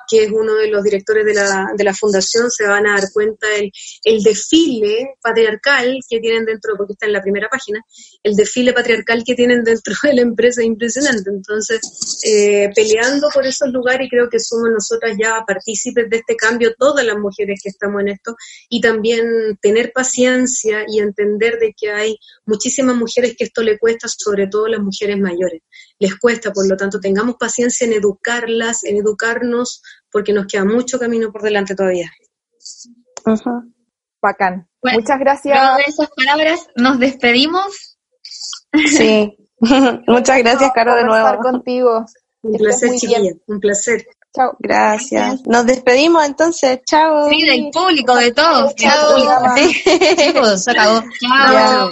S13: que es uno de los directores de la, de la fundación, se van a dar cuenta el, el desfile patriarcal que tienen dentro, porque está en la primera página, el desfile patriarcal que tienen dentro de la empresa es impresionante. Entonces, eh, peleando por esos lugares, y creo que somos nosotras ya partícipes de este cambio, todas las mujeres que estamos en esto, y también tener paciencia y entender de que hay muchísimas mujeres que esto le cuesta, sobre todo las mujeres mayores. Les cuesta, por lo tanto tengamos paciencia en educarlas, en educarnos, porque nos queda mucho camino por delante todavía.
S2: Bacán.
S4: Bueno,
S2: Muchas gracias.
S4: De esas palabras, nos despedimos.
S3: Sí. Muchas gracias, Caro, de nuevo.
S2: contigo.
S13: Un placer,
S2: bien.
S13: un placer.
S2: Chao.
S3: Gracias. Nos despedimos entonces. Chao.
S4: Sí, del público, de todos.
S3: Chao.
S5: Chicos, se acabó.
S4: Chao.